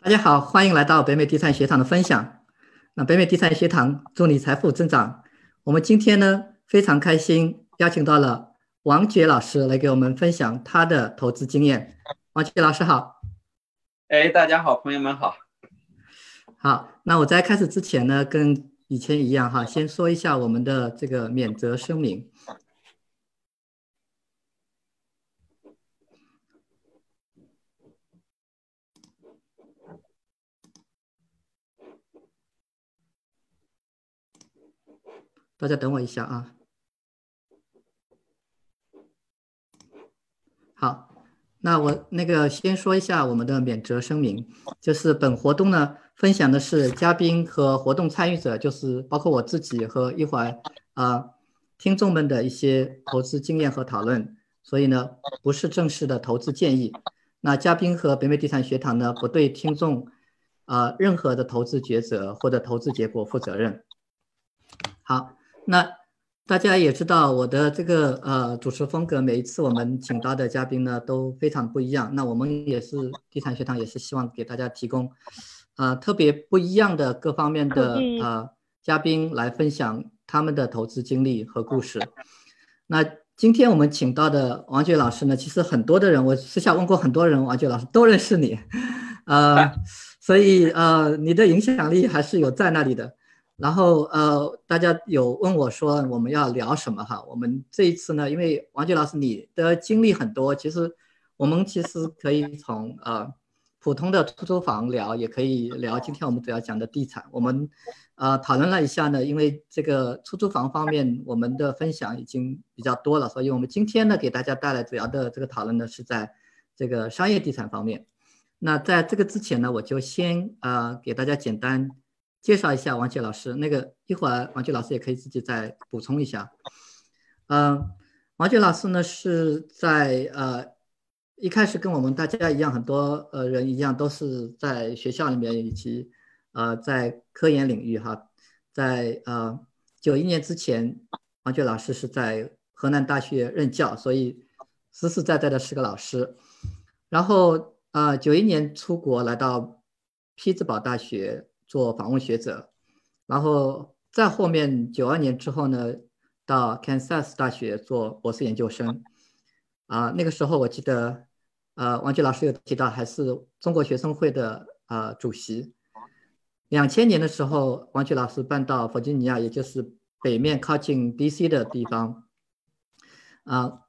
大家好，欢迎来到北美地产学堂的分享。那北美地产学堂祝你财富增长。我们今天呢非常开心，邀请到了王杰老师来给我们分享他的投资经验。王杰老师好。哎，大家好，朋友们好。好，那我在开始之前呢，跟以前一样哈，先说一下我们的这个免责声明。大家等我一下啊。好，那我那个先说一下我们的免责声明，就是本活动呢分享的是嘉宾和活动参与者，就是包括我自己和一会儿啊听众们的一些投资经验和讨论，所以呢不是正式的投资建议。那嘉宾和北美地产学堂呢不对听众啊任何的投资抉择或者投资结果负责任。好。那大家也知道我的这个呃主持风格，每一次我们请到的嘉宾呢都非常不一样。那我们也是地产学堂，也是希望给大家提供呃特别不一样的各方面的呃嘉宾来分享他们的投资经历和故事。那今天我们请到的王珏老师呢，其实很多的人我私下问过很多人，王珏老师都认识你，呃，所以呃你的影响力还是有在那里的。然后呃，大家有问我说我们要聊什么哈？我们这一次呢，因为王杰老师你的经历很多，其实我们其实可以从呃普通的出租房聊，也可以聊今天我们主要讲的地产。我们呃讨论了一下呢，因为这个出租房方面我们的分享已经比较多了，所以我们今天呢给大家带来主要的这个讨论呢是在这个商业地产方面。那在这个之前呢，我就先呃给大家简单。介绍一下王杰老师，那个一会儿王杰老师也可以自己再补充一下。嗯，王杰老师呢是在呃一开始跟我们大家一样，很多呃人一样，都是在学校里面以及呃在科研领域哈，在呃九一年之前，王杰老师是在河南大学任教，所以实实在在的是个老师。然后呃九一年出国来到匹兹堡大学。做访问学者，然后再后面九二年之后呢，到 Kansas 大学做博士研究生。啊，那个时候我记得，呃，王菊老师有提到还是中国学生会的呃主席。两千年的时候，王菊老师搬到弗吉尼亚，也就是北面靠近 DC 的地方。啊，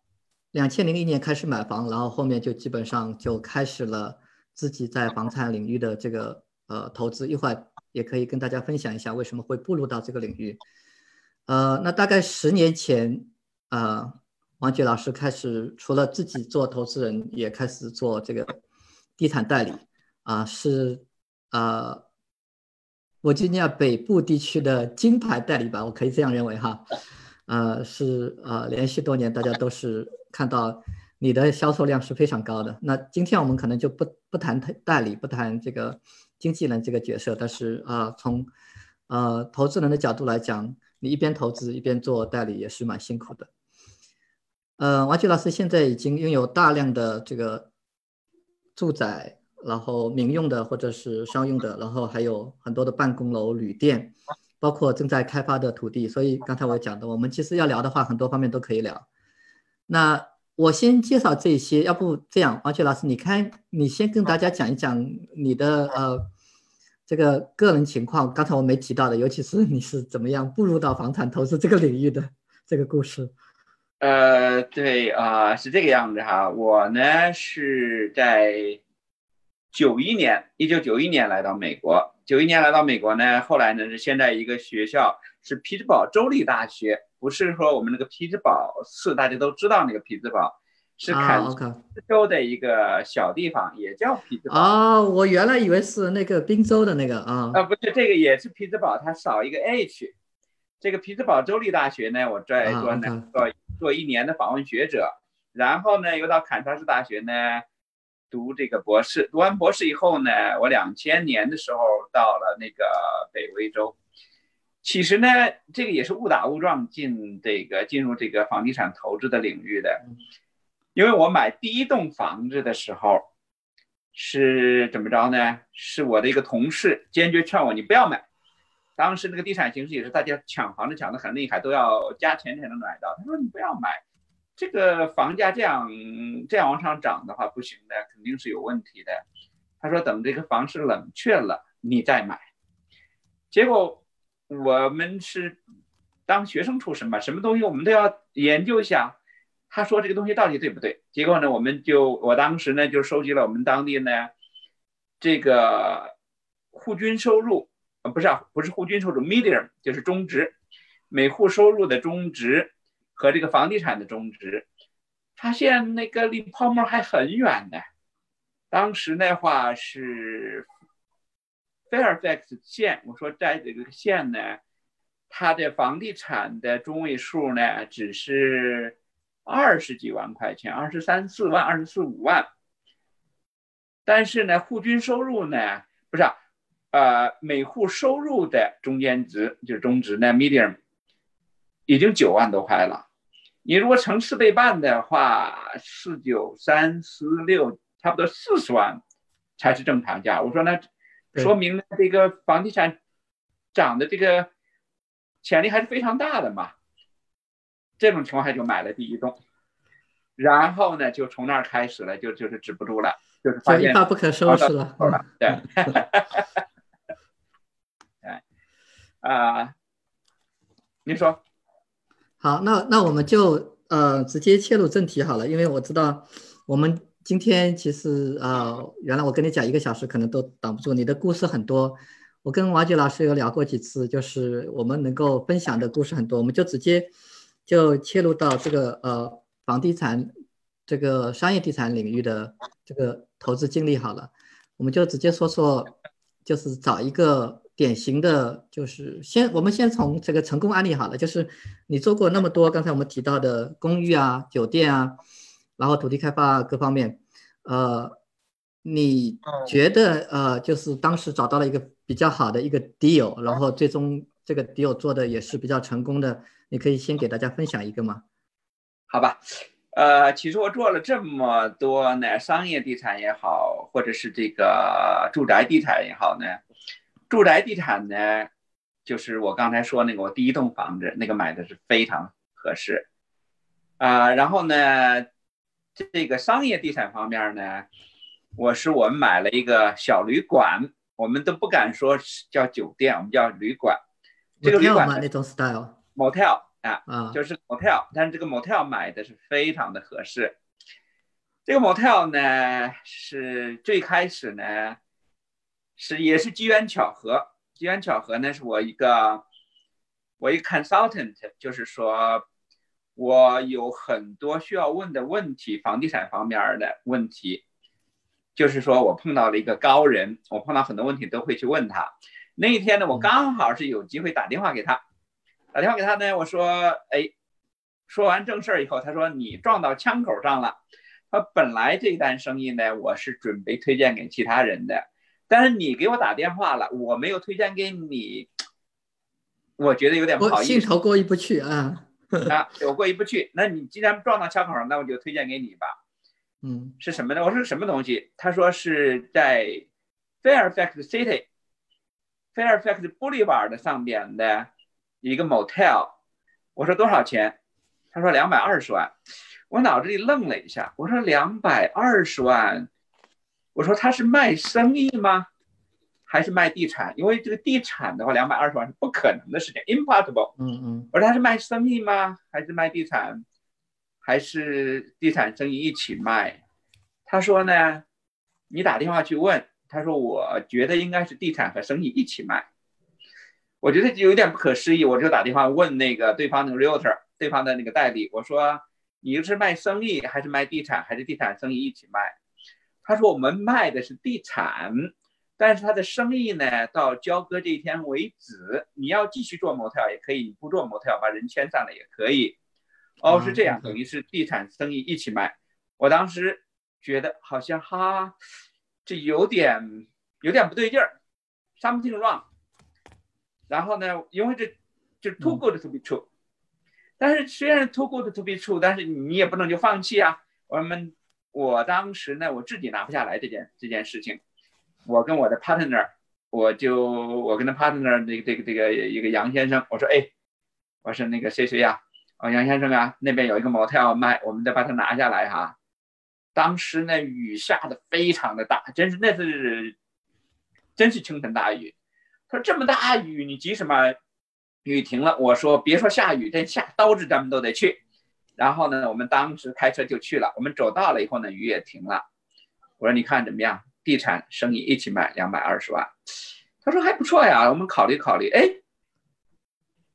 两千零一年开始买房，然后后面就基本上就开始了自己在房产领域的这个呃投资。一会儿。也可以跟大家分享一下为什么会步入到这个领域。呃，那大概十年前，呃，王杰老师开始除了自己做投资人，也开始做这个地产代理，啊，是呃，我吉尼亚北部地区的金牌代理吧，我可以这样认为哈。呃，是呃，连续多年大家都是看到你的销售量是非常高的。那今天我们可能就不不谈代理，不谈这个。经纪人这个角色，但是啊，从呃投资人的角度来讲，你一边投资一边做代理也是蛮辛苦的。呃，王菊老师现在已经拥有大量的这个住宅，然后民用的或者是商用的，然后还有很多的办公楼、旅店，包括正在开发的土地。所以刚才我讲的，我们其实要聊的话，很多方面都可以聊。那我先介绍这些，要不这样，王雪老师，你看，你先跟大家讲一讲你的呃这个个人情况，刚才我没提到的，尤其是你是怎么样步入到房产投资这个领域的这个故事。呃，对啊，是这个样子哈，我呢是在九一年，一九九一年来到美国，九一年来到美国呢，后来呢是先在一个学校，是匹兹堡州立大学。不是说我们那个匹兹堡市，大家都知道那个匹兹堡，是堪萨斯州的一个小地方，也叫匹兹堡。哦，我原来以为是那个宾州的那个啊。啊，不是，这个也是匹兹堡，它少一个 H。这个匹兹堡州立大学呢，我在做呢做做一年的访问学者，然后呢又到坎萨斯大学呢读这个博士。读完博士以后呢，我两千年的时候到了那个北威州。其实呢，这个也是误打误撞进这个进入这个房地产投资的领域的，因为我买第一栋房子的时候，是怎么着呢？是我的一个同事坚决劝我你不要买。当时那个地产形势也是大家抢房子抢得很厉害，都要加钱才能买到。他说你不要买，这个房价这样这样往上涨的话不行的，肯定是有问题的。他说等这个房市冷却了你再买。结果我们是当学生出身嘛，什么东西我们都要研究一下。他说这个东西到底对不对？结果呢，我们就我当时呢就收集了我们当地呢这个户均收入，呃不是啊，不是户均收入，medium 就是中值，每户收入的中值和这个房地产的中值，发现那个离泡沫还很远呢。当时那话是 Fairfax 县，我说在这个县呢，它的房地产的中位数呢只是。二十几万块钱，二十三四万，二十四五万。但是呢，户均收入呢，不是，呃，每户收入的中间值就是中值呢，medium，已经九万多块了。你如果乘四倍半的话，四九三四六，差不多四十万才是正常价。我说那说明这个房地产涨的这个潜力还是非常大的嘛。这种情况下就买了第一栋，然后呢，就从那儿开始了，就就是止不住了，就是发现一发不可收拾了。对，哎，啊，你说，好，那那我们就呃直接切入正题好了，因为我知道我们今天其实呃原来我跟你讲一个小时可能都挡不住，你的故事很多，我跟王杰老师有聊过几次，就是我们能够分享的故事很多，我们就直接。就切入到这个呃房地产这个商业地产领域的这个投资经历好了，我们就直接说说，就是找一个典型的，就是先我们先从这个成功案例好了，就是你做过那么多刚才我们提到的公寓啊、酒店啊，然后土地开发各方面，呃，你觉得呃就是当时找到了一个比较好的一个 deal，然后最终这个 deal 做的也是比较成功的。你可以先给大家分享一个吗？好吧，呃，其实我做了这么多呢，商业地产也好，或者是这个住宅地产也好呢，住宅地产呢，就是我刚才说那个我第一栋房子那个买的是非常合适，啊，然后呢，这个商业地产方面呢，我是我们买了一个小旅馆，我们都不敢说叫酒店，我们叫旅馆，这个旅馆那种 style。motel 啊，就是 motel，但是这个 motel 买的是非常的合适。这个 motel 呢，是最开始呢，是也是机缘巧合。机缘巧合呢，是我一个我一个 consultant，就是说我有很多需要问的问题，房地产方面的问题，就是说我碰到了一个高人，我碰到很多问题都会去问他。那一天呢，我刚好是有机会打电话给他。打电话给他呢，我说，哎，说完正事儿以后，他说你撞到枪口上了。他本来这单生意呢，我是准备推荐给其他人的，但是你给我打电话了，我没有推荐给你，我觉得有点不好意思。心头过意不去啊。啊，我过意不去。那你既然撞到枪口上，那我就推荐给你吧。嗯，是什么呢？我说什么东西？他说是在 Fairfax City，Fairfax Boulevard 上边的。一个 motel，我说多少钱？他说两百二十万。我脑子里愣了一下，我说两百二十万，我说他是卖生意吗？还是卖地产？因为这个地产的话，两百二十万是不可能的事情，impossible。嗯嗯。我说他是卖生意吗？还是卖地产？还是地产生意一起卖？他说呢，你打电话去问。他说我觉得应该是地产和生意一起卖。我觉得有点不可思议，我就打电话问那个对方那个 realtor，对方的那个代理，我说你是卖生意还是卖地产，还是地产生意一起卖？他说我们卖的是地产，但是他的生意呢，到交割这一天为止，你要继续做模特也可以，你不做模特把人签上了也可以。哦，是这样，等于是地产生意一起卖。我当时觉得好像哈，这有点有点不对劲儿，something wrong。然后呢？因为这就是 too good to be true，但是虽然 too good to be true，但是你也不能就放弃啊。我们我当时呢，我自己拿不下来这件这件事情，我跟我的 partner，我就我跟他 partner 这个这个这个一个杨先生，我说哎，我说那个谁谁呀，哦杨先生啊，那边有一个 motel 卖，我们得把它拿下来哈。当时呢雨下的非常的大，真是那是真是倾盆大雨。他说这么大雨你急什么？雨停了，我说别说下雨，这下刀子咱们都得去。然后呢，我们当时开车就去了。我们走到了以后呢，雨也停了。我说你看怎么样？地产生意一起卖两百二十万。他说还不错呀，我们考虑考虑。哎，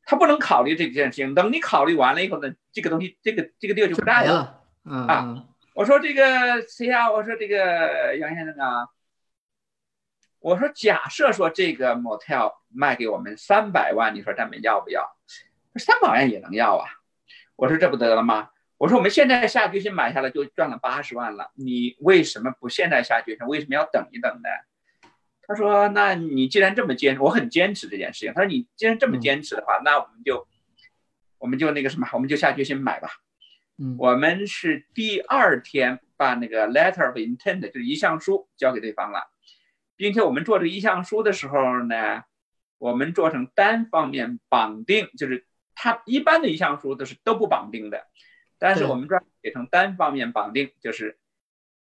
他不能考虑这件事情。等你考虑完了以后呢，这个东西，这个这个地儿就不在了。啊，我说这个谁呀？我说这个杨先生啊。我说假设说这个 motel 卖给我们三百万，你说咱们要不要？三百万也能要啊。我说这不得了吗？我说我们现在下决心买下来就赚了八十万了，你为什么不现在下决心？为什么要等一等呢？他说：“那你既然这么坚持，我很坚持这件事情。他说你既然这么坚持的话，那我们就我们就那个什么，我们就下决心买吧。嗯，我们是第二天把那个 letter of intent 就是意向书交给对方了，并且我们做这个意向书的时候呢，我们做成单方面绑定，就是。他一般的意向书都是都不绑定的，但是我们这儿写成单方面绑定，就是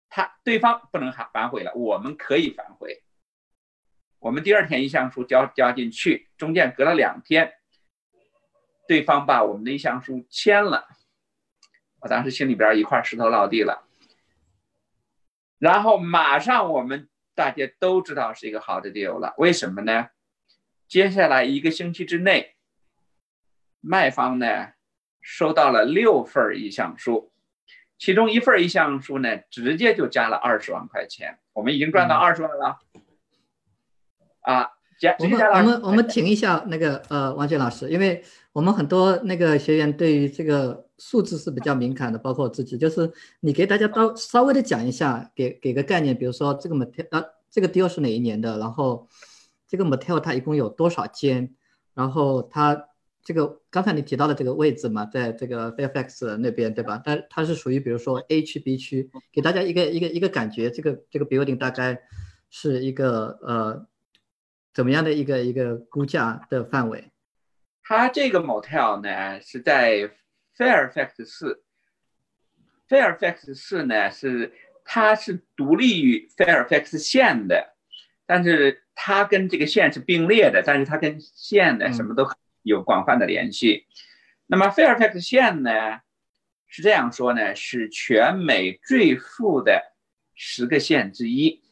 他对方不能反反悔了，我们可以反悔。我们第二天意向书交交进去，中间隔了两天，对方把我们的意向书签了，我当时心里边一块石头落地了，然后马上我们大家都知道是一个好的 deal 了，为什么呢？接下来一个星期之内。卖方呢收到了六份意向书，其中一份意向书呢直接就加了二十万块钱，我们已经赚到二十万了。啊，加我们我们我们停一下那个呃王娟老师，因为我们很多那个学员对于这个数字是比较敏感的，包括我自己，就是你给大家稍稍微的讲一下，给给个概念，比如说这个 motel 呃这个 deal 是哪一年的，然后这个 motel 它一共有多少间，然后它。这个刚才你提到的这个位置嘛，在这个 Fairfax 那边，对吧？但它是属于比如说 A 区、B 区，给大家一个一个一个感觉，这个这个 building 大概是一个呃怎么样的一个一个估价的范围？它这个 motel 呢是在 Fairfax 市，Fairfax 市呢是它是独立于 Fairfax 县的，但是它跟这个县是并列的，但是它跟县呢什么都。有广泛的联系。那么 Fairfax 县呢，是这样说呢，是全美最富的十个县之一。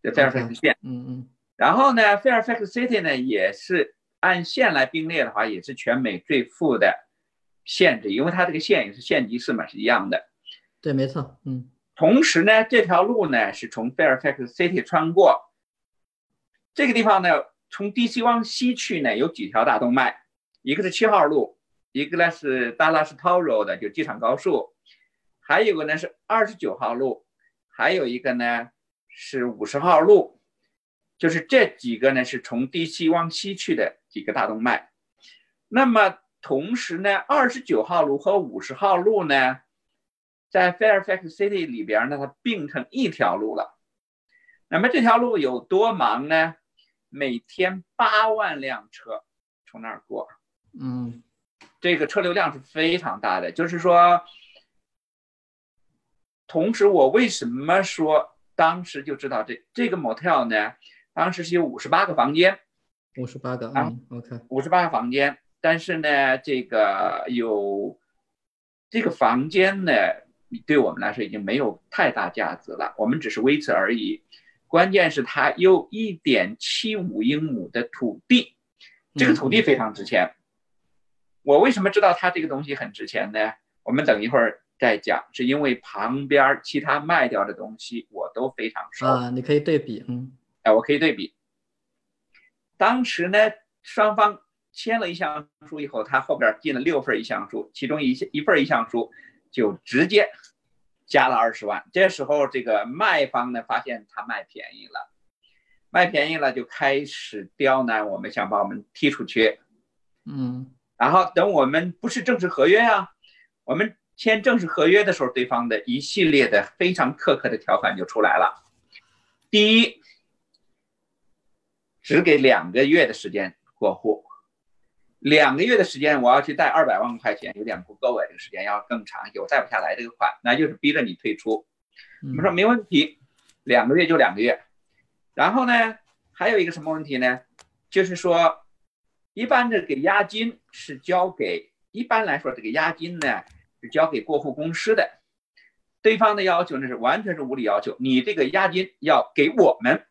的 Fairfax 县，嗯嗯。然后呢，Fairfax City 呢，也是按县来并列的话，也是全美最富的县之一，因为它这个县也是县级市嘛，是一样的。对，没错，嗯。同时呢，这条路呢是从 Fairfax City 穿过，这个地方呢。从 DC 往西去呢，有几条大动脉，一个是七号路，一个呢是 Dallas Toll Road 就机场高速，还有个呢是二十九号路，还有一个呢是五十号路，就是这几个呢是从 DC 往西去的几个大动脉。那么同时呢，二十九号路和五十号路呢，在 Fairfax City 里边呢，它并成一条路了。那么这条路有多忙呢？每天八万辆车从那儿过，嗯，这个车流量是非常大的。就是说，同时我为什么说当时就知道这这个 motel 呢？当时是有五十八个房间，五十八个啊，OK，五十八个房间。但是呢，这个有这个房间呢，对我们来说已经没有太大价值了，我们只是维持而已。关键是它有一点七五英亩的土地，这个土地非常值钱。我为什么知道它这个东西很值钱呢？我们等一会儿再讲。是因为旁边其他卖掉的东西我都非常熟啊，你可以对比，嗯，哎，我可以对比。当时呢，双方签了一项书以后，他后边进了六份意向书，其中一一份意向书就直接。加了二十万，这时候这个卖方呢发现他卖便宜了，卖便宜了就开始刁难我们，想把我们踢出去。嗯，然后等我们不是正式合约啊，我们签正式合约的时候，对方的一系列的非常苛刻的条款就出来了。第一，只给两个月的时间过户，两个月的时间我要去贷二百万块钱，有点不够啊，这个时间要更长一些，我贷不下来这个款，那就是逼着你退出。我们说没问题，两个月就两个月。然后呢，还有一个什么问题呢？就是说，一般的给押金是交给，一般来说这个押金呢。是交给过户公司的，对方的要求呢是完全是无理要求，你这个押金要给我们，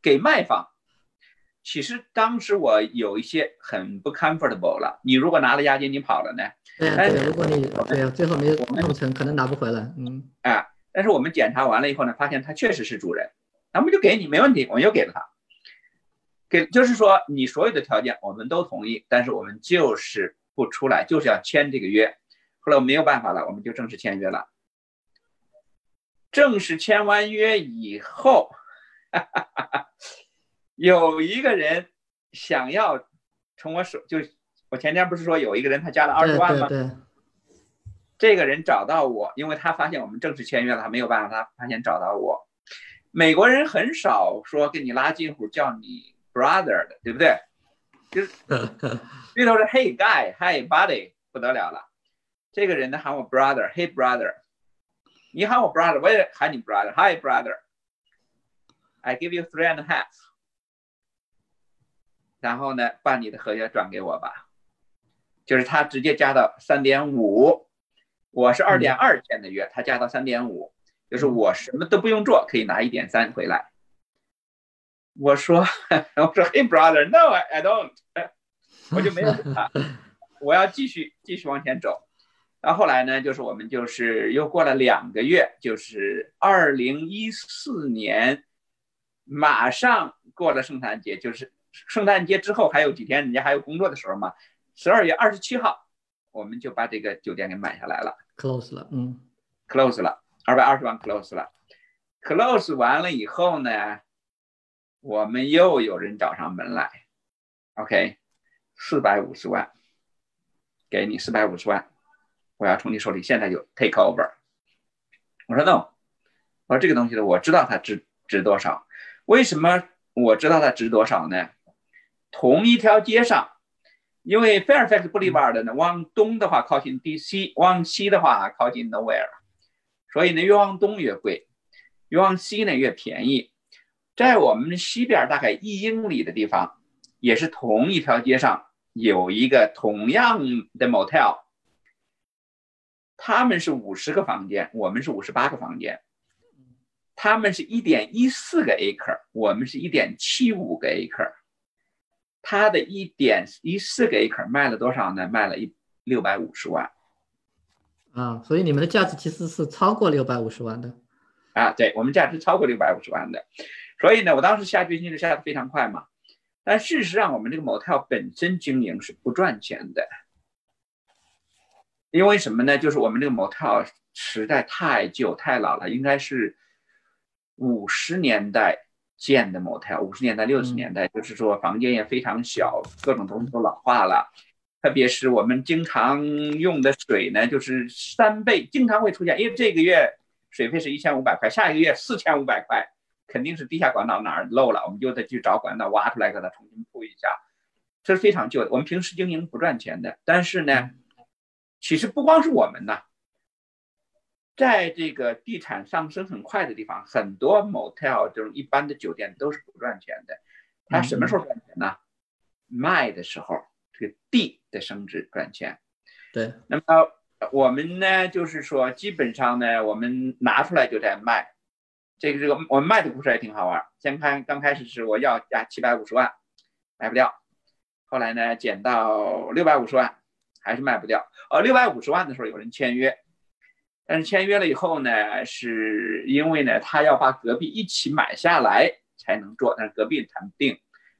给卖方。其实当时我有一些很不 comfortable 了，你如果拿了押金你跑了呢？对对，如果你对最后没弄成，可能拿不回来。嗯，啊，但是我们检查完了以后呢，发现他确实是主人，那么就给你没问题，我们又给了他，给就是说你所有的条件我们都同意，但是我们就是不出来，就是要签这个约。后来我没有办法了，我们就正式签约了。正式签完约以后，有一个人想要从我手，就我前天不是说有一个人他加了二十万吗？对对。这个人找到我，因为他发现我们正式签约了，他没有办法，他发现找到我。美国人很少说跟你拉近乎叫你 brother 的，对不对？就是 最多是 Hey guy，Hey buddy，不得了了。这个人呢喊我 brother，Hey brother，你喊我 brother，我也喊你 brother，Hi brother，I give you three and a half，然后呢把你的合约转给我吧，就是他直接加到三点五，我是二点二签的约，他加到三点五，就是我什么都不用做，可以拿一点三回来。我说 我说 Hey brother，No I don't，我就没有他，我要继续继续往前走。到后来呢，就是我们就是又过了两个月，就是二零一四年，马上过了圣诞节，就是圣诞节之后还有几天，人家还有工作的时候嘛。十二月二十七号，我们就把这个酒店给买下来了，close 了，嗯，close 了，二百二十万 close 了，close 完了以后呢，我们又有人找上门来，OK，四百五十万，给你四百五十万。我要从你手里现在就 take over。我说 no，我说这个东西呢，我知道它值值多少。为什么我知道它值多少呢？同一条街上，因为 Fairfax Boulevard 呢，往东的话靠近 DC，往西的话靠近 Nowhere，所以呢越往东越贵，越往西呢越便宜。在我们西边大概一英里的地方，也是同一条街上有一个同样的 motel。他们是五十个房间，我们是五十八个房间。他们是一点一四个 acre，我们是一点七五个 acre。他的一点一四个 acre 卖了多少呢？卖了一六百五十万。啊，所以你们的价值其实是超过六百五十万的。啊，对我们价值超过六百五十万的。所以呢，我当时下决心是下的非常快嘛。但事实上，我们这个 motel 本身经营是不赚钱的。因为什么呢？就是我们这个 motel 实在太旧太老了，应该是五十年代建的 motel，五十年代六十年代，就是说房间也非常小，各种东西都老化了。特别是我们经常用的水呢，就是三倍，经常会出现，因为这个月水费是一千五百块，下一个月四千五百块，肯定是地下管道哪儿漏了，我们就得去找管道挖出来给它重新铺一下。这是非常旧的，我们平时经营不赚钱的，但是呢。其实不光是我们呐，在这个地产上升很快的地方，很多 motel 这种一般的酒店都是不赚钱的。它什么时候赚钱呢？卖的时候，这个地的升值赚钱。对。那么我们呢，就是说，基本上呢，我们拿出来就在卖。这个这个，我们卖的故事也挺好玩。先看刚开始是我要价七百五十万，卖不掉。后来呢，减到六百五十万。还是卖不掉，呃，六百五十万的时候有人签约，但是签约了以后呢，是因为呢他要把隔壁一起买下来才能做，但是隔壁谈不定，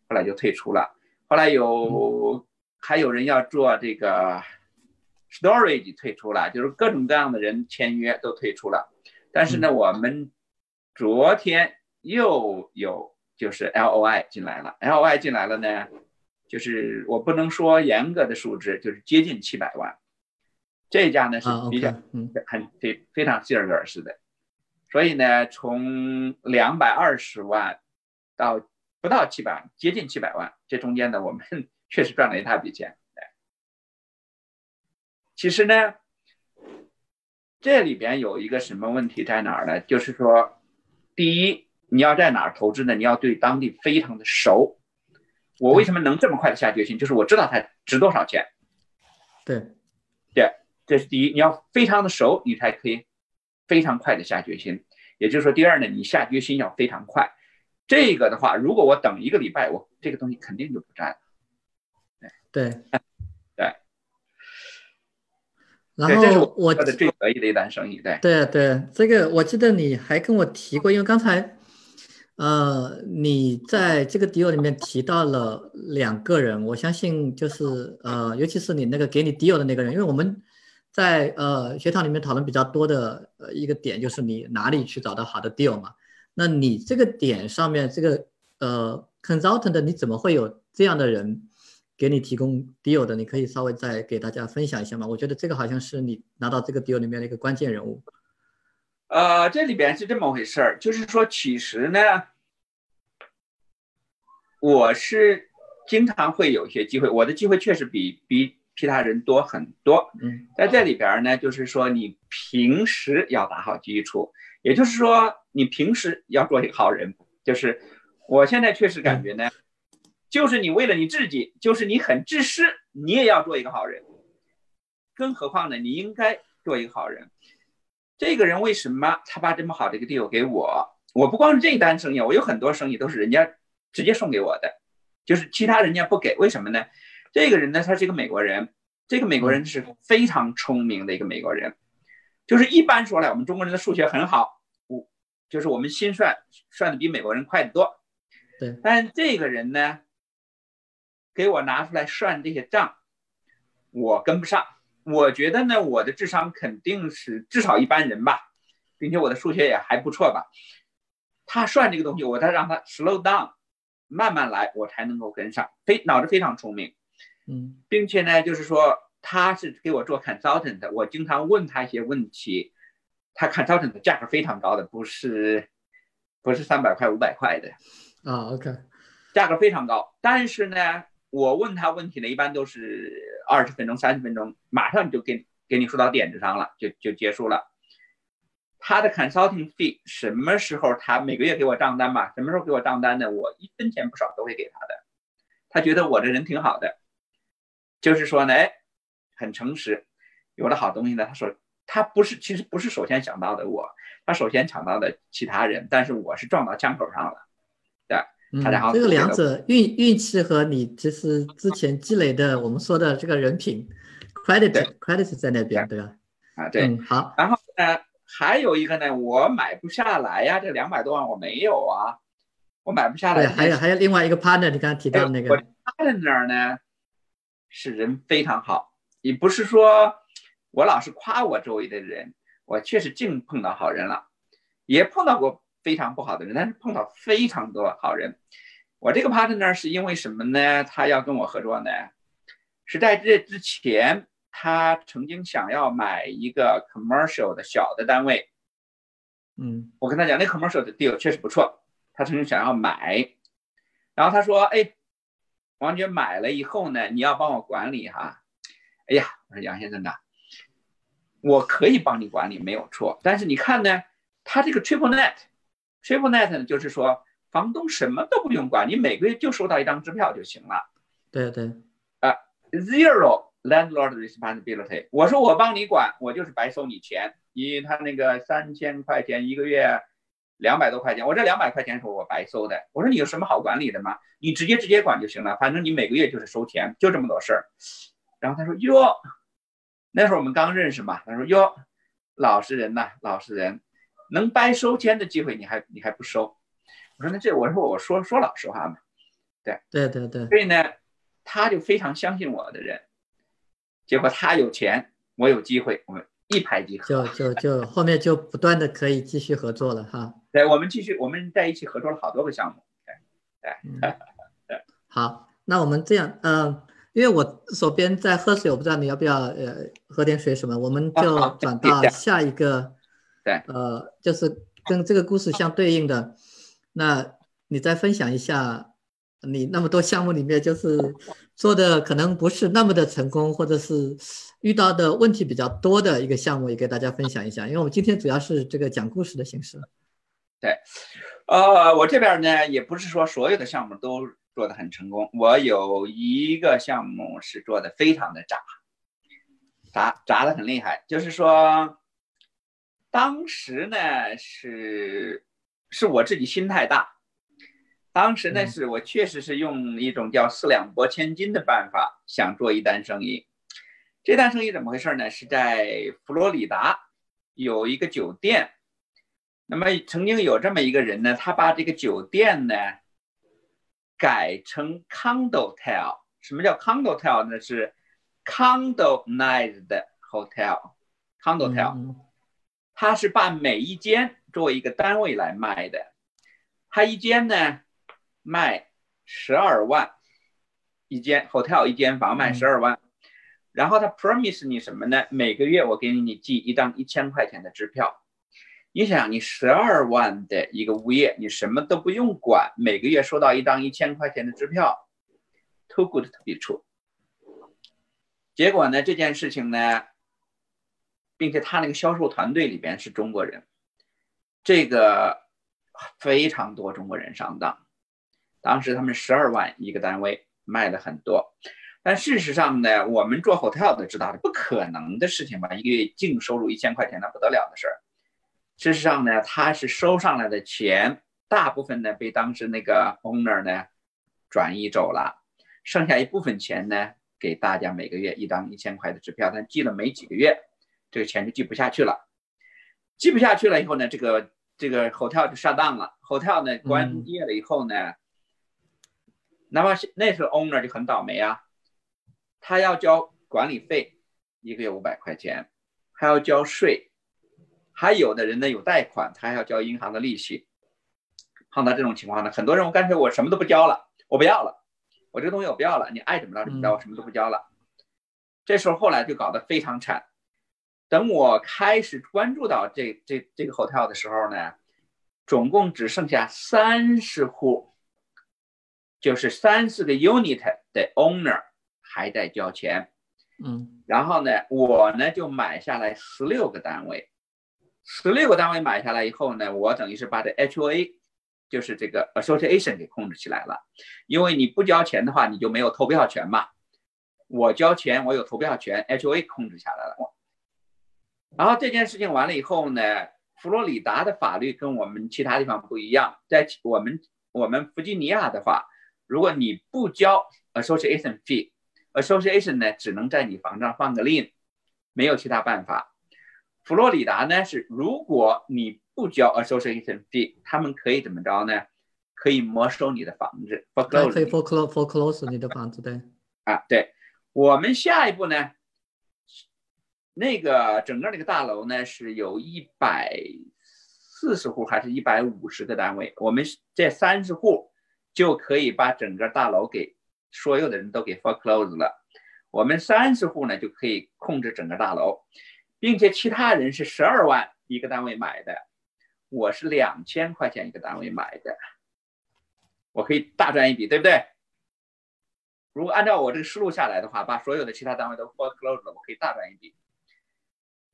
后来就退出了。后来有还有人要做这个 storage 退出了，就是各种各样的人签约都退出了。但是呢，我们昨天又有就是 LOI 进来了，LOI 进来了呢。就是我不能说严格的数值，就是接近七百万，这家呢是啊比较很非非常希尔格尔式的，所以呢，从两百二十万到不到七百万，接近七百万，这中间呢，我们 确实赚了一大笔钱。对其实呢，这里边有一个什么问题在哪儿呢？就是说，第一，你要在哪儿投资呢？你要对当地非常的熟。我为什么能这么快的下决心？就是我知道它值多少钱。对对，这是第一，你要非常的熟，你才可以非常快的下决心。也就是说，第二呢，你下决心要非常快。这个的话，如果我等一个礼拜，我这个东西肯定就不占了。对，对。然对，这是后我做的最得意的一单生意。对，对对，这个我记得你还跟我提过，因为刚才，呃，你在这个 deal 里面提到了两个人，我相信就是呃，尤其是你那个给你 deal 的那个人，因为我们在呃学堂里面讨论比较多的呃一个点就是你哪里去找到好的 deal 嘛，那你这个点上面这个呃 consultant 你怎么会有这样的人？给你提供 deal 的，你可以稍微再给大家分享一下吗？我觉得这个好像是你拿到这个 deal 里面的一个关键人物。呃，这里边是这么回事儿，就是说，其实呢，我是经常会有一些机会，我的机会确实比比其他人多很多。嗯，在这里边呢，就是说你平时要打好基础，也就是说你平时要做一个好人。就是我现在确实感觉呢，就是你为了你自己，就是你很自私，你也要做一个好人。更何况呢，你应该做一个好人。这个人为什么他把这么好的一个 deal 给我？我不光是这一单生意，我有很多生意都是人家直接送给我的，就是其他人家不给。为什么呢？这个人呢，他是一个美国人，这个美国人是非常聪明的一个美国人。就是一般说来，我们中国人的数学很好，我就是我们心算算的比美国人快得多。对，但这个人呢，给我拿出来算这些账，我跟不上。我觉得呢，我的智商肯定是至少一般人吧，并且我的数学也还不错吧。他算这个东西，我再让他 slow down，慢慢来，我才能够跟上。非脑子非常聪明，嗯，并且呢，就是说他是给我做 consultant 的，我经常问他一些问题，他 consultant 的价格非常高的，不是不是三百块五百块的啊，OK，价格非常高。但是呢，我问他问题呢，一般都是二十分钟、三十分钟，马上就给给你说到点子上了，就就结束了。他的 consulting fee 什么时候他每个月给我账单吧？什么时候给我账单呢？我一分钱不少都会给他的。他觉得我这人挺好的，就是说呢，哎，很诚实，有了好东西呢。他说他不是，其实不是首先想到的我，他首先想到的其他人，但是我是撞到枪口上了，对。嗯他然后，这个两者运运气和你其实之前积累的我们说的这个人品 credit credit 在那边，对吧？啊，对。嗯，好。然后呢，还有一个呢，我买不下来呀，这两百多万我没有啊，我买不下来。对，还有还有另外一个 partner，你刚刚提到的那个。我 partner 呢，是人非常好，也不是说我老是夸我周围的人，我确实净碰到好人了，也碰到过非常不好的人，但是碰到非常多好人。我这个 partner 是因为什么呢？他要跟我合作呢？是在这之前，他曾经想要买一个 commercial 的小的单位。嗯，我跟他讲，那 commercial 的 deal 确实不错，他曾经想要买，然后他说：“哎，王爵买了以后呢，你要帮我管理哈。”哎呀，我说杨先生呐，我可以帮你管理没有错，但是你看呢，他这个 triple net，triple net 呢，就是说房东什么都不用管，你每个月就收到一张支票就行了。对对。啊，zero landlord responsibility。我说我帮你管，我就是白收你钱。你他那个三千块钱一个月，两百多块钱，我这两百块钱是我白收的。我说你有什么好管理的吗？你直接直接管就行了，反正你每个月就是收钱，就这么多事儿。然后他说哟，那时候我们刚认识嘛，他说哟，老实人呐，老实人，能白收钱的机会你还你还不收？我说那这我说我说说老实话嘛，对对对对。所以呢，他就非常相信我的人，结果他有钱，我有机会，我们。一拍即合，就就就后面就不断的可以继续合作了哈。对，我们继续，我们在一起合作了好多个项目。对，对，对。好，那我们这样，呃，因为我手边在喝水，我不知道你要不要呃喝点水什么，我们就转到下一个，对，呃，就是跟这个故事相对应的，那你再分享一下你那么多项目里面，就是做的可能不是那么的成功，或者是遇到的问题比较多的一个项目，也给大家分享一下。因为我们今天主要是这个讲故事的形式。对，呃，我这边呢也不是说所有的项目都。做的很成功，我有一个项目是做的非常的渣，渣渣的很厉害。就是说，当时呢是是我自己心太大，当时呢是我确实是用一种叫四两拨千斤的办法想做一单生意。这单生意怎么回事呢？是在佛罗里达有一个酒店，那么曾经有这么一个人呢，他把这个酒店呢。改成 condotel，什么叫 condotel 呢？是 condonized hotel condotel。他是把每一间作为一个单位来卖的。他一间呢卖十二万，一间 hotel 一间房卖十二万，然后他 promise 你什么呢？每个月我给你寄一张一千块钱的支票。你想，你十二万的一个物业，你什么都不用管，每个月收到一张一千块钱的支票，too good to be true。结果呢，这件事情呢，并且他那个销售团队里边是中国人，这个非常多中国人上当。当时他们十二万一个单位卖了很多，但事实上呢，我们做 hotel 的知道的不可能的事情吧？一个月净收入一千块钱，那不得了的事儿。事实上呢，他是收上来的钱，大部分呢被当时那个 owner 呢转移走了，剩下一部分钱呢给大家每个月一张一千块的支票，但记了没几个月，这个钱就记不下去了，记不下去了以后呢，这个这个 hotel 就上当了，hotel 呢关业了以后呢，哪怕是那时候 owner 就很倒霉啊，他要交管理费，一个月五百块钱，还要交税。还有的人呢有贷款，他还要交银行的利息。碰到这种情况呢，很多人我干脆我什么都不交了，我不要了，我这个东西我不要了，你爱怎么着怎么着，我什么都不交了。这时候后来就搞得非常惨。等我开始关注到这这这个 hotel 的时候呢，总共只剩下三十户，就是三四个 unit 的 owner 还在交钱。嗯，然后呢，我呢就买下来十六个单位。十六个单位买下来以后呢，我等于是把这 HOA，就是这个 association 给控制起来了。因为你不交钱的话，你就没有投票权嘛。我交钱，我有投票权，HOA 控制下来了。然后这件事情完了以后呢，佛罗里达的法律跟我们其他地方不一样，在我们我们弗吉尼亚的话，如果你不交 association fee，association 呢只能在你房上放个 lien，没有其他办法。佛罗里达呢是，如果你不交 association fee，他们可以怎么着呢？可以没收你的房子，foreclose。可以 foreclose foreclose 你的房子，对。啊，对。我们下一步呢，那个整个那个大楼呢是有一百四十户还是一百五十个单位？我们这三十户就可以把整个大楼给所有的人都给 foreclose 了。我们三十户呢就可以控制整个大楼。并且其他人是十二万一个单位买的，我是两千块钱一个单位买的，我可以大赚一笔，对不对？如果按照我这个思路下来的话，把所有的其他单位都 foreclose 了，我可以大赚一笔。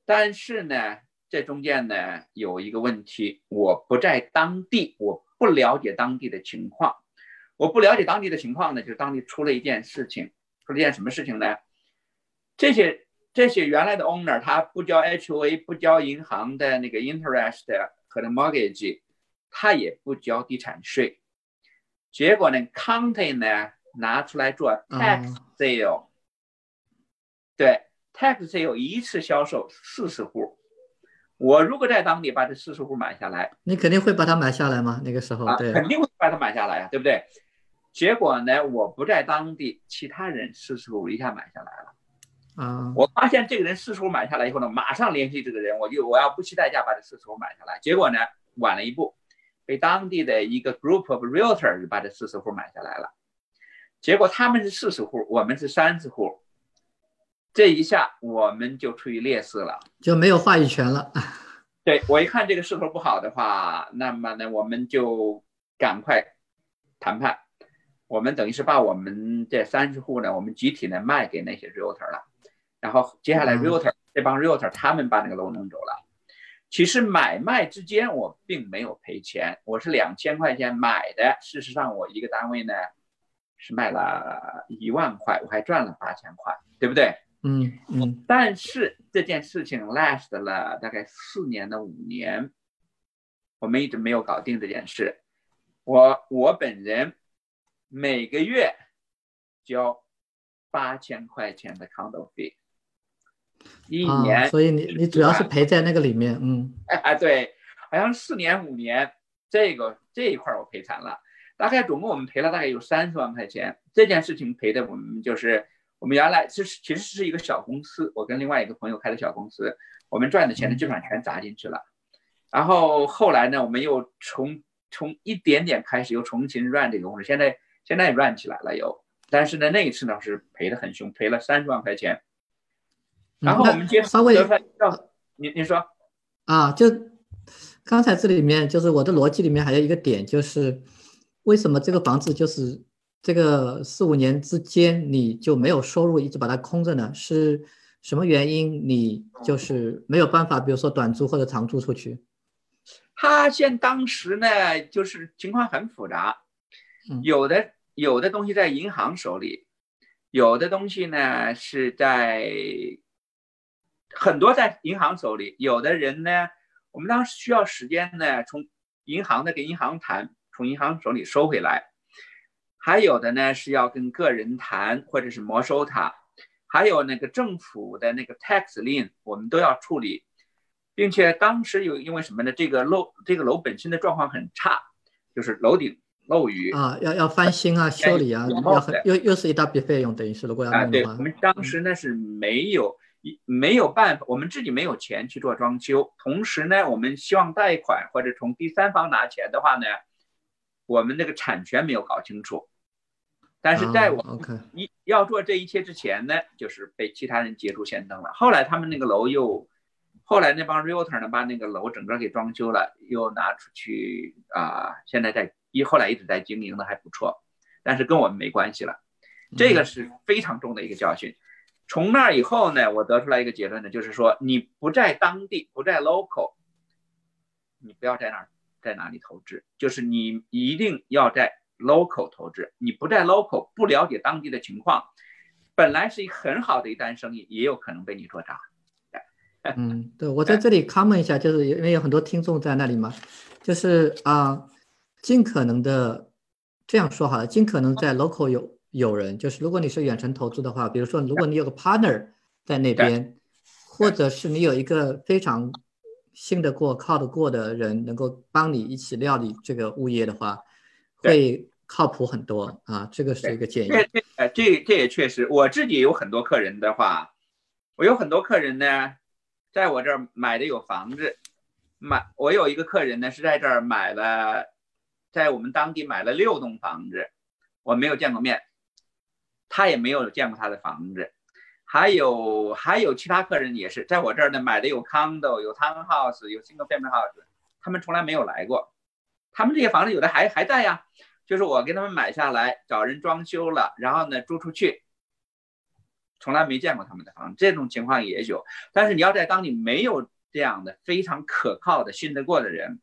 但是呢，这中间呢有一个问题，我不在当地，我不了解当地的情况，我不了解当地的情况呢，就是当地出了一件事情，出了一件什么事情呢？这些。这些原来的 owner 他不交 HOA，不交银行的那个 interest 和那 mortgage，他也不交地产税。结果呢，county 呢拿出来做 tax sale，对 tax sale 一次销售四十户。我如果在当地把这四十户买下来，你肯定会把它买下来吗？那个时候，对，肯定会把它买下来呀，对不对？结果呢，我不在当地，其他人四十户一下买下来了。啊！我发现这个人四十户买下来以后呢，马上联系这个人，我就我要不惜代价把这四十户买下来。结果呢，晚了一步，被当地的一个 group of realtor 把这四十户买下来了。结果他们是四十户，我们是三十户，这一下我们就处于劣势了，就没有话语权了。对我一看这个势头不好的话，那么呢，我们就赶快谈判。我们等于是把我们这三十户呢，我们集体呢卖给那些 realtor 了，然后接下来 realtor 这帮 realtor 他们把那个楼弄走了。其实买卖之间我并没有赔钱，我是两千块钱买的，事实上我一个单位呢。是卖了一万块，我还赚了八千块，对不对？嗯嗯。但是这件事情 last 了大概四年的五年，我们一直没有搞定这件事。我我本人每个月交八千块钱的 condo 费，一年。所以你你主要是赔在那个里面，嗯。哎对，好像四年五年，这个这一块我赔惨了。大概总共我们赔了大概有三十万块钱，这件事情赔的我们就是我们原来就是其实是一个小公司，我跟另外一个朋友开的小公司，我们赚的钱呢基本上全砸进去了，然后后来呢我们又从从一点点开始又重新 run 这个公司，现在现在也 run 起来了又，但是呢那一次呢是赔的很凶，赔了三十万块钱，然后我们接稍微要你你说。啊，就刚才这里面就是我的逻辑里面还有一个点就是。为什么这个房子就是这个四五年之间你就没有收入，一直把它空着呢？是什么原因？你就是没有办法，比如说短租或者长租出去？他现当时呢，就是情况很复杂，有的有的东西在银行手里，有的东西呢是在很多在银行手里，有的人呢，我们当时需要时间呢，从银行的跟银行谈。从银行手里收回来，还有的呢是要跟个人谈，或者是没收它，还有那个政府的那个 tax lien，我们都要处理，并且当时有因为什么呢？这个楼这个楼本身的状况很差，就是楼顶漏雨啊，要要翻新啊，修理啊，要很又又是一大笔费用，等于是如果要弄的话，我们当时呢是没有没有办法，我们自己没有钱去做装修，同时呢，我们希望贷款或者从第三方拿钱的话呢。我们那个产权没有搞清楚，但是在我一要做这一切之前呢，就是被其他人捷足先登了。后来他们那个楼又，后来那帮 realtor 呢把那个楼整个给装修了，又拿出去啊，现在在一后来一直在经营的还不错，但是跟我们没关系了。这个是非常重的一个教训。从那以后呢，我得出来一个结论呢，就是说你不在当地，不在 local，你不要在那儿。在哪里投资？就是你一定要在 local 投资。你不在 local，不了解当地的情况，本来是一很好的一单生意，也有可能被你做砸。嗯，对我在这里 comment 一下，就是因为有很多听众在那里嘛，就是啊，尽可能的这样说好了，尽可能在 local 有有人，就是如果你是远程投资的话，比如说如果你有个 partner 在那边，或者是你有一个非常。信得过、靠得过的人，能够帮你一起料理这个物业的话，会靠谱很多啊。这个是一个建议。这这这这也确实，我自己有很多客人的话，我有很多客人呢，在我这儿买的有房子，买我有一个客人呢是在这儿买了，在我们当地买了六栋房子，我没有见过面，他也没有见过他的房子。还有还有其他客人也是在我这儿呢，买的有 condo，有 townhouse，有 single family house，他们从来没有来过。他们这些房子有的还还在呀，就是我给他们买下来，找人装修了，然后呢租出去，从来没见过他们的房子。这种情况也有，但是你要在当地没有这样的非常可靠的、信得过的人，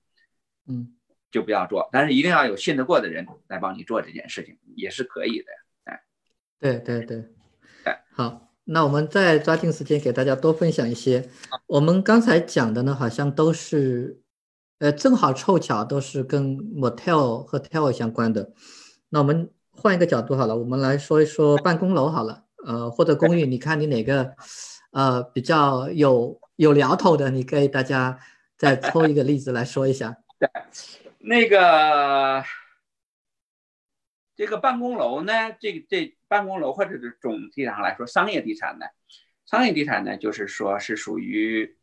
嗯，就不要做。但是一定要有信得过的人来帮你做这件事情，也是可以的。哎，对对对，哎，好。那我们再抓紧时间给大家多分享一些。我们刚才讲的呢，好像都是，呃，正好凑巧都是跟 motel 和 tel 相关的。那我们换一个角度好了，我们来说一说办公楼好了，呃，或者公寓，你看你哪个，呃，比较有有聊头的，你给大家再抽一个例子来说一下。对，那个。这个办公楼呢，这个这办公楼或者是总体上来说，商业地产呢，商业地产呢，就是说是属于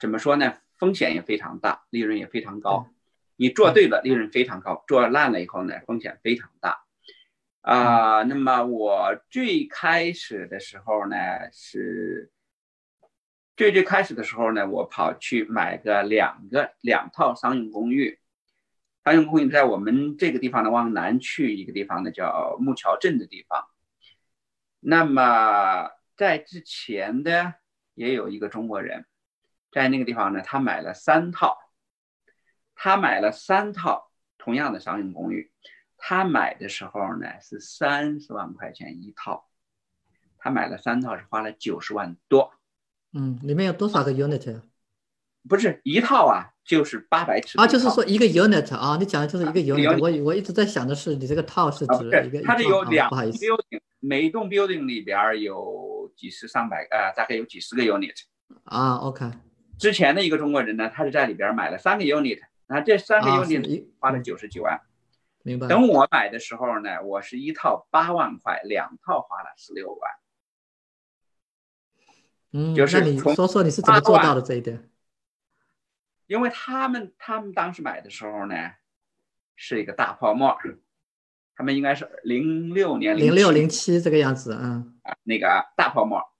怎么说呢？风险也非常大，利润也非常高。你做对了，利润非常高；做烂了以后呢，风险非常大。啊，那么我最开始的时候呢是，最最开始的时候呢，我跑去买个两个两套商用公寓，商用公寓在我们这个地方呢，往南去一个地方呢叫木桥镇的地方。那么在之前的也有一个中国人，在那个地方呢，他买了三套，他买了三套同样的商用公寓。他买的时候呢是三十万块钱一套，他买了三套是花了九十万多。嗯，里面有多少个 unit 啊？不是一套啊，就是八百尺啊，就是说一个 unit 啊，你讲的就是一个 unit。我我一直在想的是你这个套是指一个，它是有两不好意思，每栋 building 里边有几十上百呃，大概有几十个 unit。啊，OK。之前的一个中国人呢，他是在里边买了三个 unit，那这三个 unit 花了九十几万。明白。等我买的时候呢，我是一套八万块，两套花了十六万。嗯，就是你说说你是怎么做到的这一点？因为他们他们当时买的时候呢，是一个大泡沫，他们应该是零六年零六零七这个样子，嗯啊，那个大泡沫。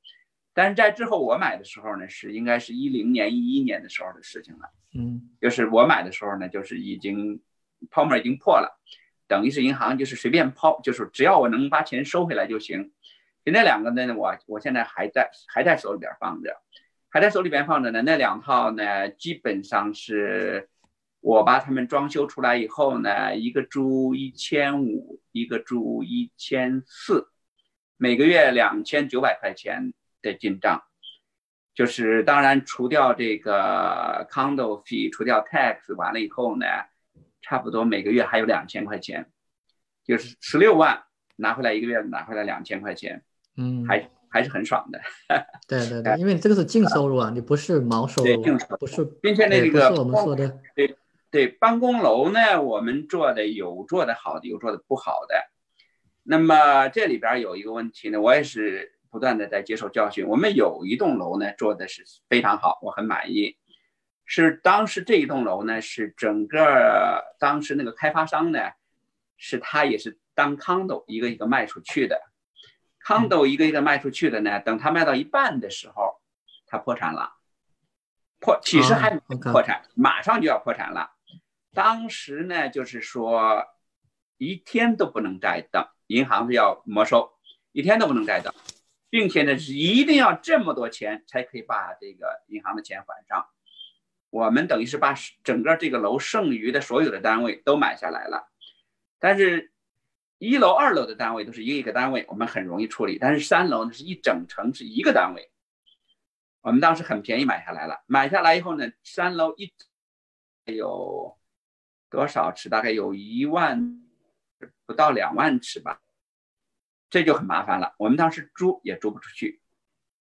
但是在之后我买的时候呢，是应该是一零年一一年的时候的事情了。嗯，就是我买的时候呢，就是已经。泡沫已经破了，等于是银行就是随便抛，就是只要我能把钱收回来就行。那两个呢，我我现在还在还在手里边放着，还在手里边放着呢。那两套呢，基本上是我把他们装修出来以后呢，一个租一千五，一个租一千四，每个月两千九百块钱的进账，就是当然除掉这个 condo fee，除掉 tax，完了以后呢。差不多每个月还有两千块钱，就是十六万拿回来一个月拿回来两千块钱，嗯，还还是很爽的。对对对，因为这个是净收入啊，你不是毛收入，不是，并且那个不是我们说的。对对，办公楼呢，我们做的有做的好的，有做的不好的。那么这里边有一个问题呢，我也是不断的在接受教训。我们有一栋楼呢，做的是非常好，我很满意。是当时这一栋楼呢，是整个当时那个开发商呢，是他也是当 condo 一个一个卖出去的，condo 一个一个卖出去的呢，等他卖到一半的时候，他破产了，破其实还没破产，马上就要破产了。当时呢，就是说一天都不能再等，银行是要没收，一天都不能再等，并且呢是一定要这么多钱才可以把这个银行的钱还上。我们等于是把整个这个楼剩余的所有的单位都买下来了，但是一楼、二楼的单位都是一个一个单位，我们很容易处理。但是三楼呢是一整层是一个单位，我们当时很便宜买下来了。买下来以后呢，三楼一有多少尺？大概有一万不到两万尺吧，这就很麻烦了。我们当时租也租不出去，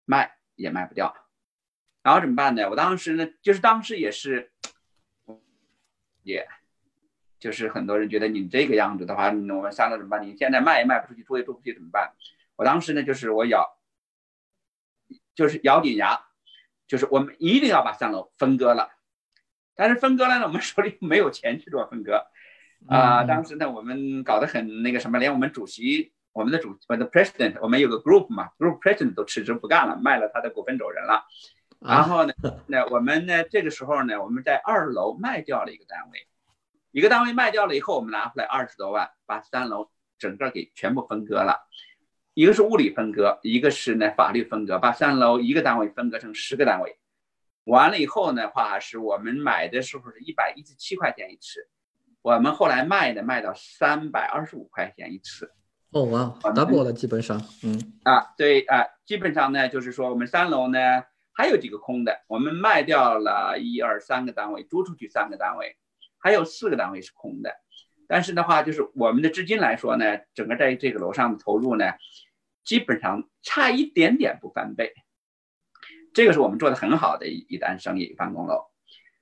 卖也卖不掉。然后怎么办呢？我当时呢，就是当时也是，也，就是很多人觉得你这个样子的话，我们三楼怎么办？你现在卖也卖不出去，租也租不出去，怎么办？我当时呢，就是我咬，就是咬紧牙，就是我们一定要把三楼分割了。但是分割了呢，我们手里没有钱去做分割，啊，当时呢，我们搞得很那个什么，连我们主席，我们的主，我的 president，我们有个 group 嘛，group president 都辞职不干了，卖了他的股份走人了。然后呢，那我们呢？这个时候呢，我们在二楼卖掉了一个单位，一个单位卖掉了以后，我们拿回来二十多万，把三楼整个给全部分割了，一个是物理分割，一个是呢法律分割，把三楼一个单位分割成十个单位。完了以后的，话是我们买的时候是一百一十七块钱一尺，我们后来卖的卖到三百二十五块钱一尺。哦哇，double 了基本上，嗯啊对啊，基本上呢就是说我们三楼呢。还有几个空的，我们卖掉了一二三个单位，租出去三个单位，还有四个单位是空的。但是的话，就是我们的资金来说呢，整个在这个楼上的投入呢，基本上差一点点不翻倍。这个是我们做的很好的一一单生意，办公楼。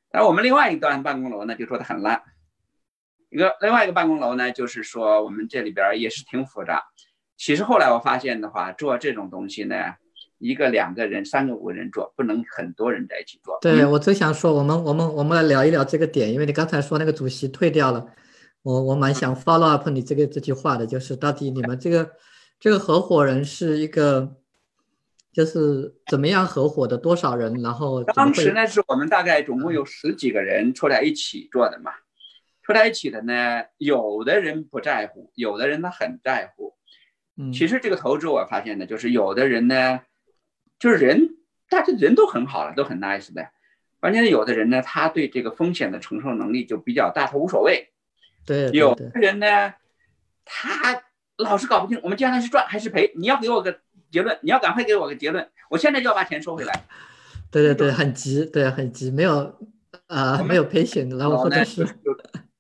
但我们另外一段办公楼呢，就做的很烂。一个另外一个办公楼呢，就是说我们这里边也是挺复杂。其实后来我发现的话，做这种东西呢。一个两个人，三个五个人做，不能很多人在一起做。对我最想说，我们我们我们来聊一聊这个点，因为你刚才说那个主席退掉了，我我蛮想 follow up 你这个这句话的，就是到底你们这个这个合伙人是一个，就是怎么样合伙的，多少人？然后当时呢，是我们大概总共有十几个人出来一起做的嘛。出在一起的呢，有的人不在乎，有的人他很在乎。嗯，其实这个投资我发现呢，就是有的人呢，就是人，大家人都很好了，都很 nice 的。关键是有的人呢，他对这个风险的承受能力就比较大，他无所谓。对，有的人呢，他老是搞不清，我们接下来是赚还是赔？你要给我个结论，你要赶快给我个结论，我现在就要把钱收回来。对对对，很急，对，很急，没有啊，没有赔钱，然后或者是。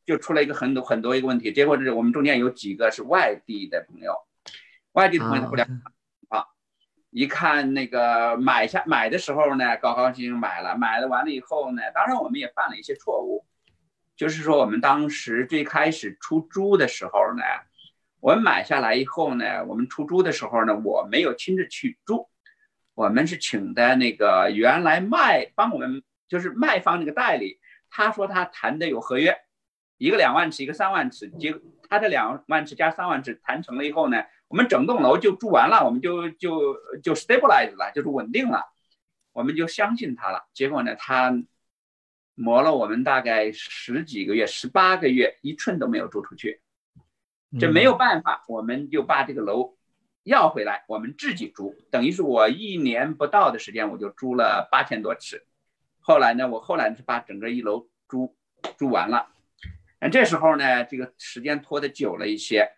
就出了一个很多很多一个问题，结果是我们中间有几个是外地的朋友，外地的朋友他不了啊，一看那个买下买的时候呢，高高兴兴买了，买了完了以后呢，当然我们也犯了一些错误，就是说我们当时最开始出租的时候呢，我们买下来以后呢，我们出租的时候呢，我没有亲自去租，我们是请的那个原来卖帮我们就是卖方那个代理，他说他谈的有合约。一个两万尺，一个三万尺，结他这两万尺加三万尺谈成了以后呢，我们整栋楼就住完了，我们就就就 stabilize 了，就是稳定了，我们就相信他了。结果呢，他磨了我们大概十几个月，十八个月，一寸都没有租出去，这没有办法，我们就把这个楼要回来，我们自己租，等于是我一年不到的时间，我就租了八千多尺。后来呢，我后来是把整个一楼租租完了。那这时候呢，这个时间拖得久了一些，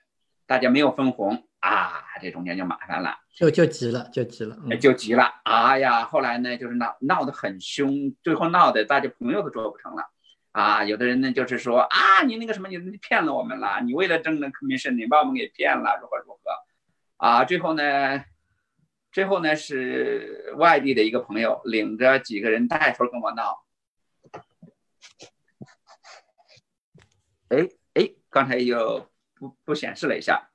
大家没有分红啊，这中间就麻烦了，就就急了，就急了，就急了。哎呀，后来呢，就是闹闹得很凶，最后闹得大家朋友都做不成了啊。有的人呢，就是说啊，你那个什么，你你骗了我们了，你为了挣那 commission，你把我们给骗了，如何如何啊？最后呢，最后呢是外地的一个朋友领着几个人带头跟我闹。哎哎，刚才又不不显示了一下，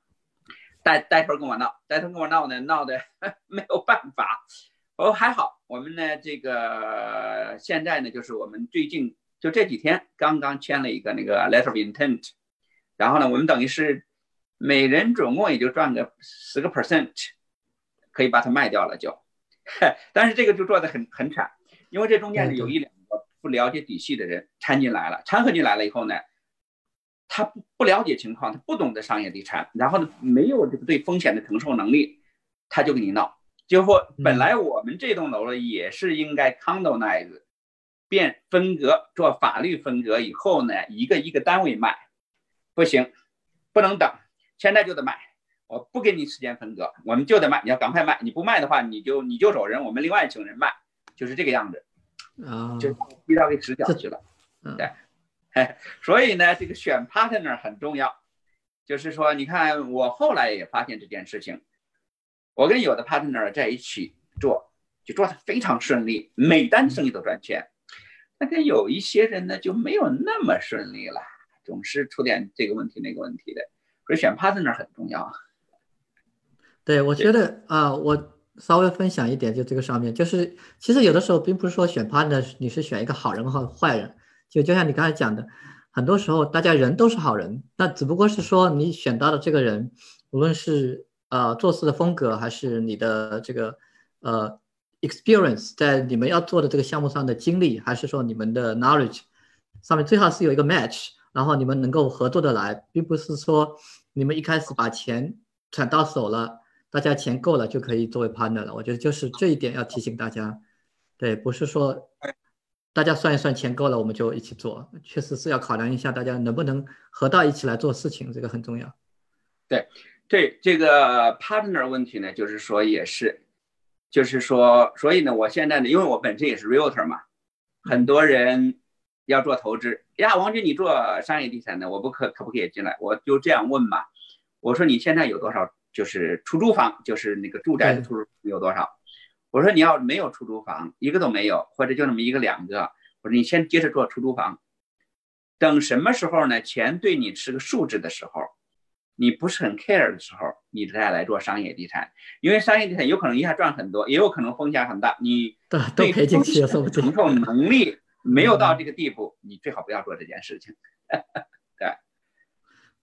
带带头跟我闹，带头跟我闹呢，闹的 没有办法。哦，还好，我们呢这个现在呢，就是我们最近就这几天刚刚签了一个那个 letter of intent，然后呢，我们等于是每人总共也就赚个十个 percent，可以把它卖掉了就。但是这个就做的很很惨，因为这中间呢有一两个不了解底细的人掺进来了，掺和进来了以后呢。他不不了解情况，他不懂得商业地产，然后呢，没有这个对风险的承受能力，他就跟你闹。就说本来我们这栋楼呢也是应该 condonize 变分隔做法律分隔以后呢，一个一个单位卖，不行，不能等，现在就得卖，我不给你时间分割，我们就得卖，你要赶快卖，你不卖的话，你就你就走人，我们另外请人卖，就是这个样子，啊，就逼到给死角去了，对。所以呢，这个选 partner 很重要。就是说，你看我后来也发现这件事情，我跟有的 partner 在一起做，就做的非常顺利，每单生意都赚钱。那跟有一些人呢，就没有那么顺利了，总是出点这个问题那个问题的。所以选 partner 很重要。对，我觉得啊，我稍微分享一点，就这个上面，就是其实有的时候并不是说选 partner 你是选一个好人和坏人。就就像你刚才讲的，很多时候大家人都是好人，那只不过是说你选到的这个人，无论是呃做事的风格，还是你的这个呃 experience，在你们要做的这个项目上的经历，还是说你们的 knowledge 上面，最好是有一个 match，然后你们能够合作的来，并不是说你们一开始把钱攒到手了，大家钱够了就可以作为 partner 了。我觉得就是这一点要提醒大家，对，不是说。大家算一算钱够了，我们就一起做。确实是要考量一下大家能不能合到一起来做事情，这个很重要。对，对这个 partner 问题呢，就是说也是，就是说，所以呢，我现在呢，因为我本身也是 realtor 嘛，很多人要做投资呀。王军，你做商业地产的，我不可可不可以进来？我就这样问嘛。我说你现在有多少？就是出租房，就是那个住宅的出租有多少？我说你要没有出租房，一个都没有，或者就那么一个两个，我说你先接着做出租房，等什么时候呢？钱对你是个数字的时候，你不是很 care 的时候，你再来做商业地产。因为商业地产有可能一下赚很多，也有可能风险很大。你对风险承受能力没有到这个地步，你最好不要做这件事情。对，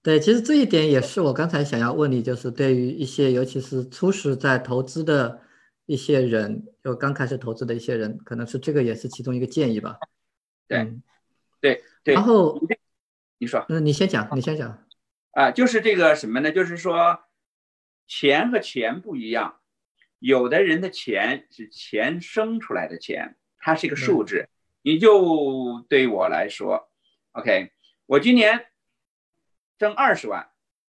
对，其实这一点也是我刚才想要问你，就是对于一些尤其是初始在投资的一些人，就刚开始投资的一些人，可能是这个也是其中一个建议吧。对，对对。然后你说，嗯，你先讲，你先讲。啊，就是这个什么呢？就是说，钱和钱不一样，有的人的钱是钱生出来的钱，它是一个数字。你就对我来说，OK，我今年。挣二十万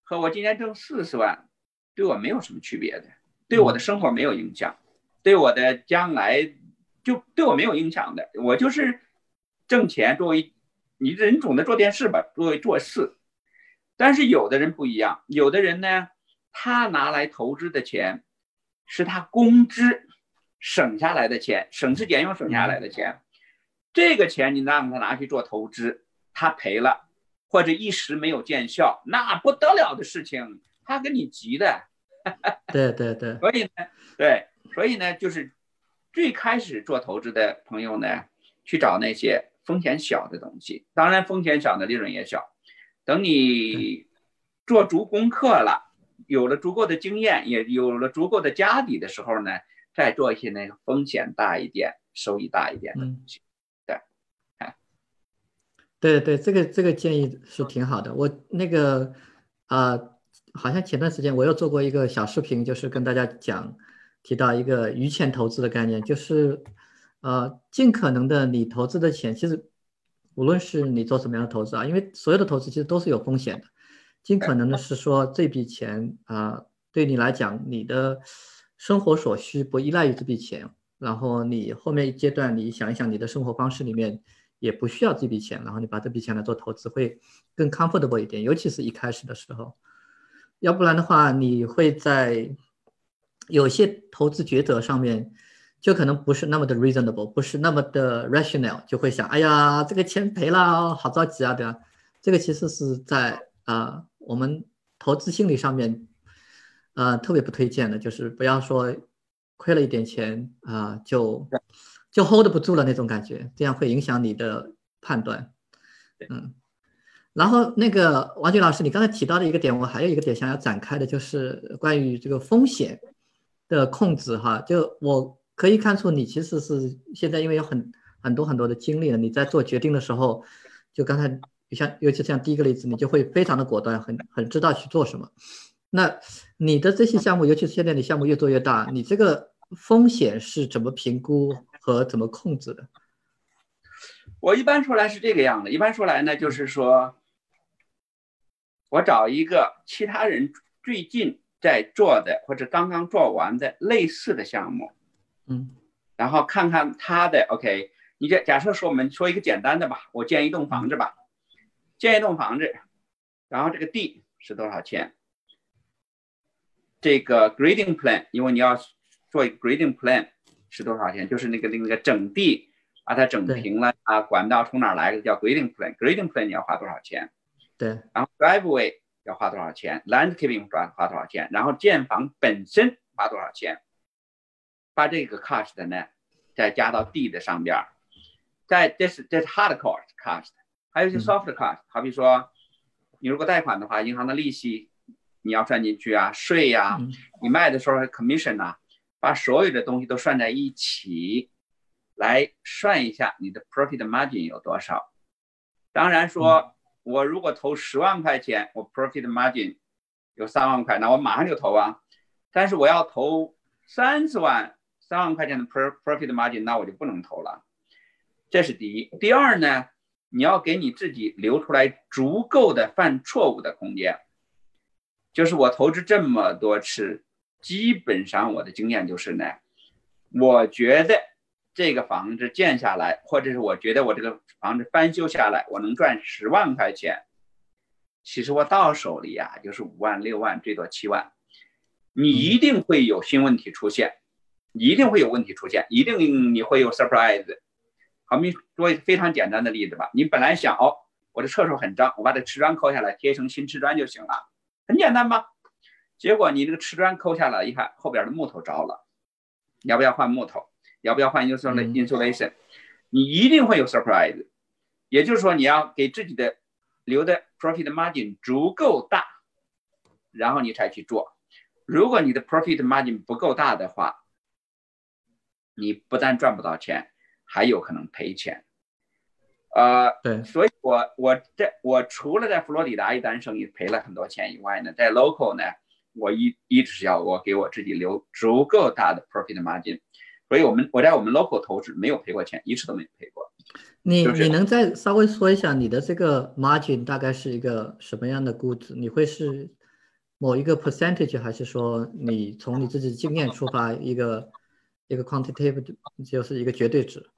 和我今年挣四十万，对我没有什么区别的，对我的生活没有影响，对我的将来就对我没有影响的。我就是挣钱作为你人总得做电视吧，作为做事。但是有的人不一样，有的人呢，他拿来投资的钱是他工资省下来的钱，省吃俭用省下来的钱。这个钱你让他拿去做投资，他赔了。或者一时没有见效，那不得了的事情，他跟你急的。对对对。所以呢，对，所以呢，就是最开始做投资的朋友呢，去找那些风险小的东西，当然风险小的利润也小。等你做足功课了，有了足够的经验，也有了足够的家底的时候呢，再做一些那个风险大一点、收益大一点的东西。对对，这个这个建议是挺好的。我那个啊，好像前段时间我又做过一个小视频，就是跟大家讲提到一个余钱投资的概念，就是呃，尽可能的你投资的钱，其实无论是你做什么样的投资啊，因为所有的投资其实都是有风险的，尽可能的是说这笔钱啊，对你来讲，你的生活所需不依赖于这笔钱，然后你后面一阶段你想一想你的生活方式里面。也不需要这笔钱，然后你把这笔钱来做投资会更 comfortable 一点，尤其是一开始的时候，要不然的话，你会在有些投资抉择上面就可能不是那么的 reasonable，不是那么的 rational，就会想，哎呀，这个钱赔了，好着急啊，对吧？这个其实是在啊，我们投资心理上面，呃，特别不推荐的，就是不要说亏了一点钱啊就。就 hold 不住了那种感觉，这样会影响你的判断。嗯，然后那个王军老师，你刚才提到的一个点，我还有一个点想要展开的，就是关于这个风险的控制哈。就我可以看出，你其实是现在因为有很很多很多的经历了，你在做决定的时候，就刚才像尤其像第一个例子，你就会非常的果断，很很知道去做什么。那你的这些项目，尤其是现在你项目越做越大，你这个风险是怎么评估？和怎么控制的？我一般说来是这个样的。一般说来呢，就是说，我找一个其他人最近在做的或者刚刚做完的类似的项目，嗯，然后看看他的 OK。你假假设说我们说一个简单的吧，我建一栋房子吧，建一栋房子，然后这个地是多少钱？这个 grading plan，因为你要做一个 grading plan。是多少钱？就是那个那个整地，把它整平了啊，管道从哪来的叫 grading plan，grading plan 你要花多少钱？对，然后 driveway 要花多少钱？landscaping 花花多少钱？然后建房本身花多少钱？把这个 cost 呢，再加到地的上边儿，在这是这是 hard cost cost，还有一些 soft cost，好比说你如果贷款的话，银行的利息你要算进去啊，税呀，你卖的时候 commission 啊。把所有的东西都算在一起，来算一下你的 profit margin 有多少。当然说，我如果投十万块钱，我 profit margin 有三万块，那我马上就投啊。但是我要投三十万，三万块钱的 profit margin，那我就不能投了。这是第一。第二呢，你要给你自己留出来足够的犯错误的空间。就是我投资这么多次。基本上我的经验就是呢，我觉得这个房子建下来，或者是我觉得我这个房子翻修下来，我能赚十万块钱。其实我到手里呀，就是五万、六万，最多七万。你一定会有新问题出现，一定会有问题出现，一定你会有 surprise。好，我们说一个非常简单的例子吧，你本来想哦，我的厕所很脏，我把这瓷砖抠下来贴成新瓷砖就行了，很简单吧？结果你这个瓷砖抠下来，一看后边的木头着了，要不要换木头？要不要换 insulation？你一定会有 surprise。也就是说，你要给自己的留的 profit margin 足够大，然后你才去做。如果你的 profit margin 不够大的话，你不但赚不到钱，还有可能赔钱。呃，对，所以我我在我除了在佛罗里达一单生意赔了很多钱以外呢，在 local 呢，我一一直要我给我自己留足够大的 profit margin。所以我们我在我们 local 投资没有赔过钱，一次都没赔过。你你能再稍微说一下你的这个 margin 大概是一个什么样的估值？你会是某一个 percentage，还是说你从你自己经验出发一个一个 quantitative 就是一个绝对值？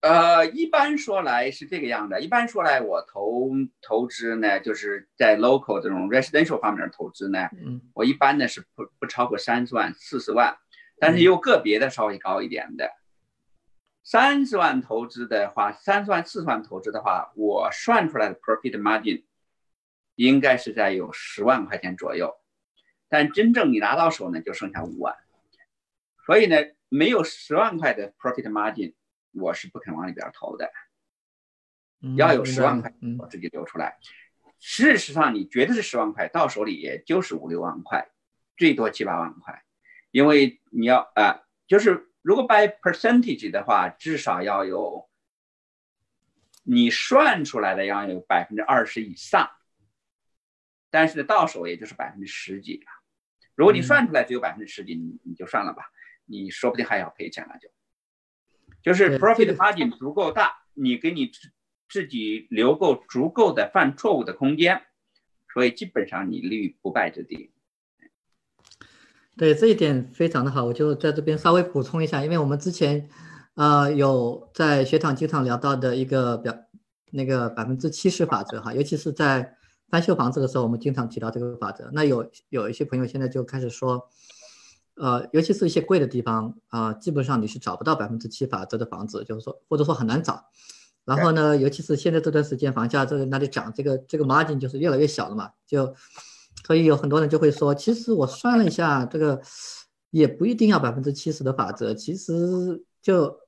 呃，一般说来是这个样的。一般说来，我投投资呢，就是在 local 这种 residential 方面投资呢，嗯，我一般呢是不不超过三十万、四十万。但是有个别的稍微高一点的，三十万投资的话，三十万四十万投资的话，我算出来的 profit margin 应该是在有十万块钱左右，但真正你拿到手呢，就剩下五万，所以呢，没有十万块的 profit margin，我是不肯往里边投的，要有十万块我自己留出来。事实上，你觉得是十万块，到手里也就是五六万块，最多七八万块。因为你要啊，就是如果 by percentage 的话，至少要有你算出来的要有百分之二十以上，但是到手也就是百分之十几了。如果你算出来只有百分之十几，你你就算了吧，你说不定还要赔钱了就。就是 profit margin 足够大，你给你自自己留够足够的犯错误的空间，所以基本上你立于不败之地。对这一点非常的好，我就在这边稍微补充一下，因为我们之前，呃，有在学堂经常聊到的一个表，那个百分之七十法则哈，尤其是在翻修房子的时候，我们经常提到这个法则。那有有一些朋友现在就开始说，呃，尤其是一些贵的地方啊，基本上你是找不到百分之七法则的房子，就是说或者说很难找。然后呢，尤其是现在这段时间房价在那里涨，这个这个 margin 就是越来越小了嘛，就。所以有很多人就会说，其实我算了一下，这个也不一定要百分之七十的法则。其实就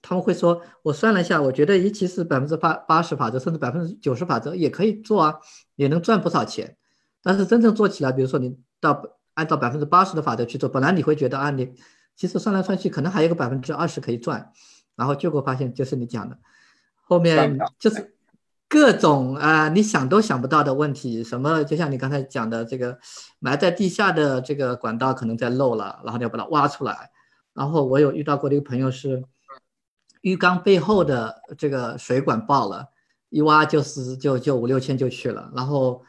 他们会说，我算了一下，我觉得，其实百分之八八十法则，甚至百分之九十法则也可以做啊，也能赚不少钱。但是真正做起来，比如说你到按照百分之八十的法则去做，本来你会觉得啊，你其实算来算去，可能还有个百分之二十可以赚，然后结果发现就是你讲的，后面就是。各种啊，你想都想不到的问题，什么就像你刚才讲的这个埋在地下的这个管道可能在漏了，然后你要把它挖出来。然后我有遇到过的一个朋友是浴缸背后的这个水管爆了，一挖就是就就五六千就去了。然后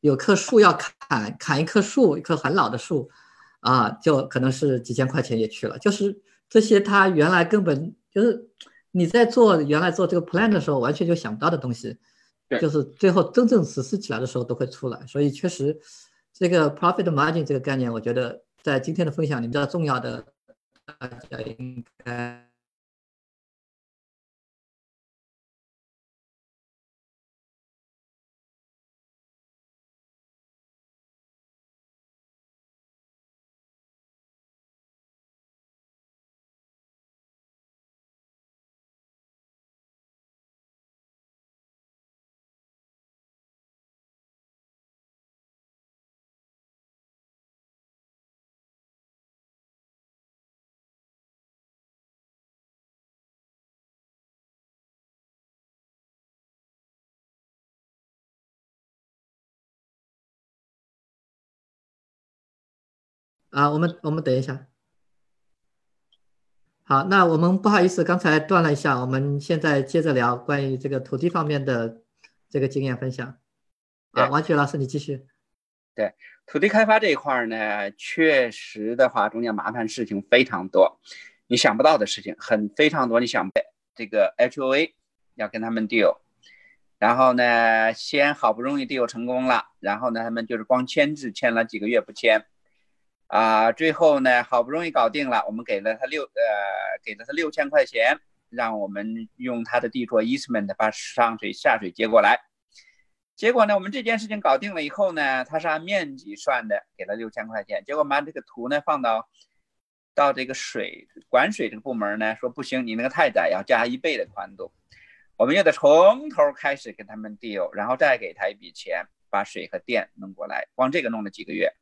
有棵树要砍砍一棵树，一棵很老的树啊，就可能是几千块钱也去了。就是这些他原来根本就是。你在做原来做这个 plan 的时候，完全就想不到的东西，就是最后真正实施起来的时候都会出来。所以确实，这个 profit margin 这个概念，我觉得在今天的分享里比较重要的，大家应该。啊，我们我们等一下。好，那我们不好意思，刚才断了一下，我们现在接着聊关于这个土地方面的这个经验分享。啊，王雪老师，你继续。对，土地开发这一块呢，确实的话，中间麻烦事情非常多，你想不到的事情很非常多。你想这个 HOA 要跟他们 deal，然后呢，先好不容易 deal 成功了，然后呢，他们就是光签字签了几个月不签。啊，最后呢，好不容易搞定了，我们给了他六呃，给了他六千块钱，让我们用他的地做 easement 把上水下水接过来。结果呢，我们这件事情搞定了以后呢，他是按面积算的，给了六千块钱。结果把这个图呢放到到这个水管水这个部门呢，说不行，你那个太窄，要加一倍的宽度。我们又得从头开始跟他们 deal，然后再给他一笔钱，把水和电弄过来，光这个弄了几个月。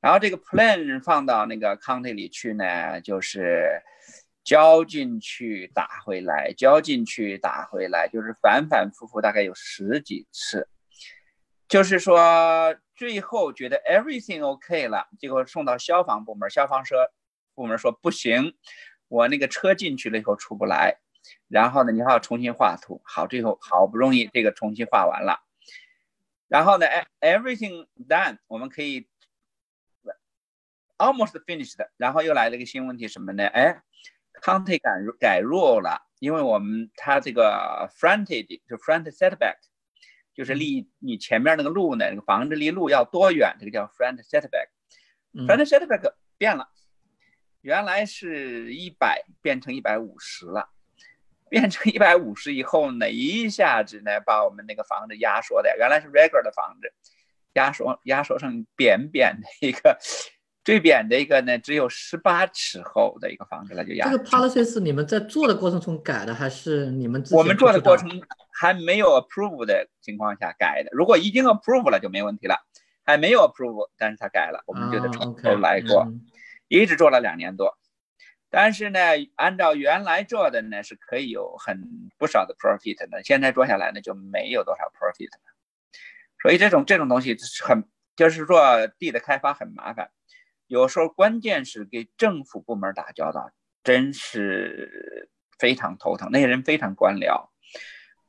然后这个 plan 放到那个 county 里去呢，就是交进去打回来，交进去打回来，就是反反复复，大概有十几次。就是说最后觉得 everything OK 了，结果送到消防部门，消防车部门说不行，我那个车进去了以后出不来。然后呢，你还要重新画图。好，最后好不容易这个重新画完了。然后呢哎，everything done，我们可以 almost finished。然后又来了一个新问题，什么呢？哎，county 改改弱了，因为我们它这个 frontage 就 front setback，就是离你前面那个路呢，那个房子离路要多远？这个叫 front setback。front setback 变了，原来是一百变成一百五十了。变成一百五十以后呢，一下子呢把我们那个房子压缩的，原来是 regular 的房子，压缩压缩成扁扁的一个，最扁的一个呢只有十八尺厚的一个房子了，就压。这个 policy 是你们在做的过程中改的，还是你们我们做的过程还没有 approve 的情况下改的？如果已经 approve 了就没问题了，还没有 approve，但是他改了，我们就得从头来过，一直做了两年多。但是呢，按照原来做的呢，是可以有很不少的 profit 的。现在做下来呢，就没有多少 profit 了。所以这种这种东西很，就是说地的开发很麻烦。有时候关键是给政府部门打交道，真是非常头疼。那些人非常官僚，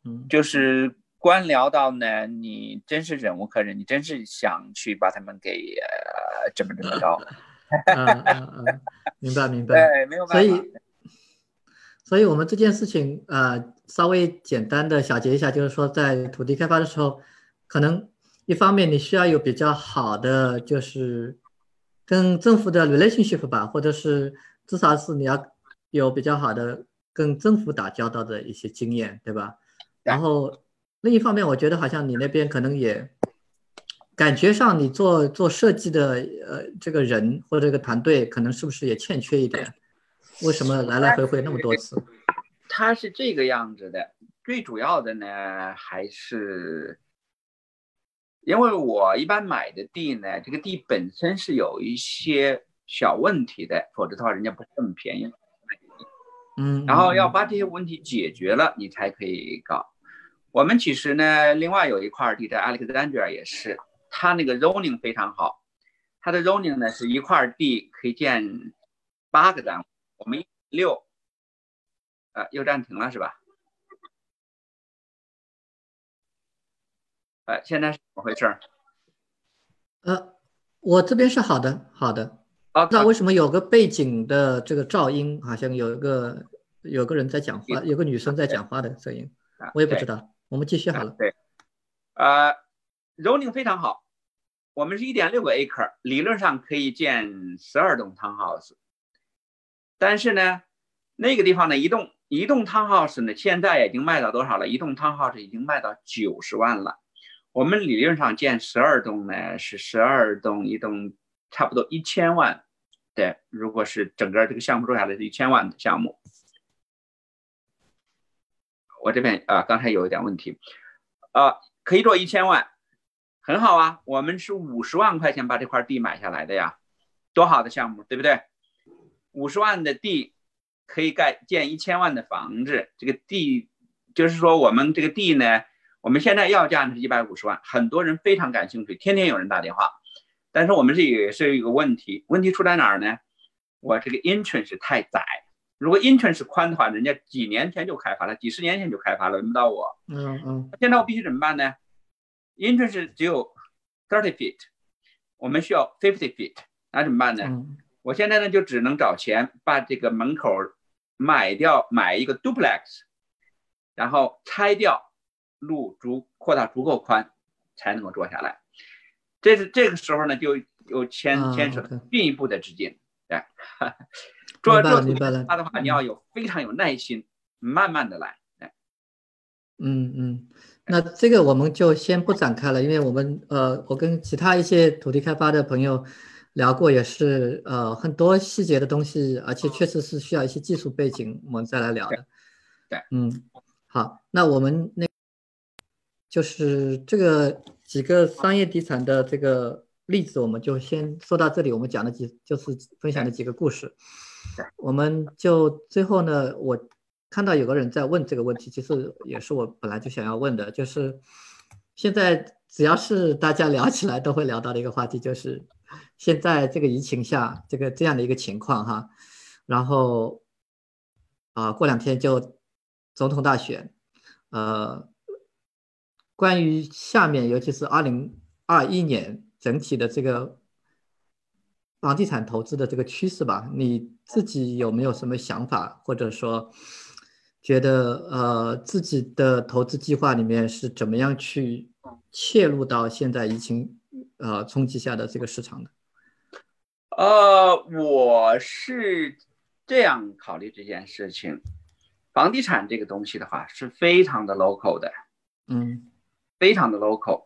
嗯，就是官僚到呢，你真是忍无可忍，你真是想去把他们给呃怎么怎么着。嗯嗯嗯，明白明白。对，没有办法。所以，所以我们这件事情呃，稍微简单的小结一下，就是说，在土地开发的时候，可能一方面你需要有比较好的，就是跟政府的 relationship 吧，或者是至少是你要有比较好的跟政府打交道的一些经验，对吧？然后另一方面，我觉得好像你那边可能也。感觉上，你做做设计的，呃，这个人或者这个团队，可能是不是也欠缺一点？为什么来来回回那么多次？他是这个样子的，最主要的呢，还是因为我一般买的地呢，这个地本身是有一些小问题的，否则的话，人家不会这么便宜。嗯，然后要把这些问题解决了，你才可以搞。我们其实呢，另外有一块地在 Alexandria 也是。它那个 zoning 非常好，它的 zoning 呢是一块地可以建八个单位，我们六，呃，又暂停了是吧？呃，现在是怎么回事？呃，我这边是好的，好的。啊，那为什么有个背景的这个噪音，好像有一个有个人在讲话，有个女生在讲话的声音，我也不知道。我们继续好了。对，呃，zoning 非常好。我们是一点六个 acre，理论上可以建十二栋 townhouse，但是呢，那个地方呢，一栋一栋 townhouse 呢，现在已经卖到多少了？一栋 townhouse 已经卖到九十万了。我们理论上建十二栋呢，是十二栋一栋，差不多一千万。对，如果是整个这个项目做下来是一千万的项目，我这边啊，刚才有一点问题，啊，可以做一千万。很好啊，我们是五十万块钱把这块地买下来的呀，多好的项目，对不对？五十万的地可以盖建一千万的房子，这个地就是说我们这个地呢，我们现在要价呢是一百五十万，很多人非常感兴趣，天天有人打电话。但是我们这也是一个问题，问题出在哪儿呢？我这个 entrance 太窄，如果 entrance 宽的话，人家几年前就开发了，几十年前就开发了，轮不到我。嗯嗯。现在我必须怎么办呢？entrance 只有 thirty feet，我们需要 fifty feet，那怎么办呢？我现在呢就只能找钱把这个门口买掉，买一个 duplex，然后拆掉，路足扩大足够宽，才能够做下来。这是这个时候呢，就有牵牵扯进一步的资金。对，做做他的话，你要有非常有耐心，慢慢的来。嗯嗯。那这个我们就先不展开了，因为我们呃，我跟其他一些土地开发的朋友聊过，也是呃很多细节的东西，而且确实是需要一些技术背景，我们再来聊的。对，嗯，好，那我们那，就是这个几个商业地产的这个例子，我们就先说到这里。我们讲的几就是分享的几个故事，我们就最后呢，我看到有个人在问这个问题，其实也是我本来就想要问的，就是现在只要是大家聊起来都会聊到的一个话题，就是现在这个疫情下这个这样的一个情况哈，然后啊，过两天就。总统大选，呃，关于下面，尤其是二零二一年整体的这个房地产投资的这个趋势吧，你自己有没有什么想法，或者说觉得呃自己的投资计划里面是怎么样去切入到现在疫情呃冲击下的这个市场的？呃，我是这样考虑这件事情。房地产这个东西的话是非常的 local 的，嗯，非常的 local，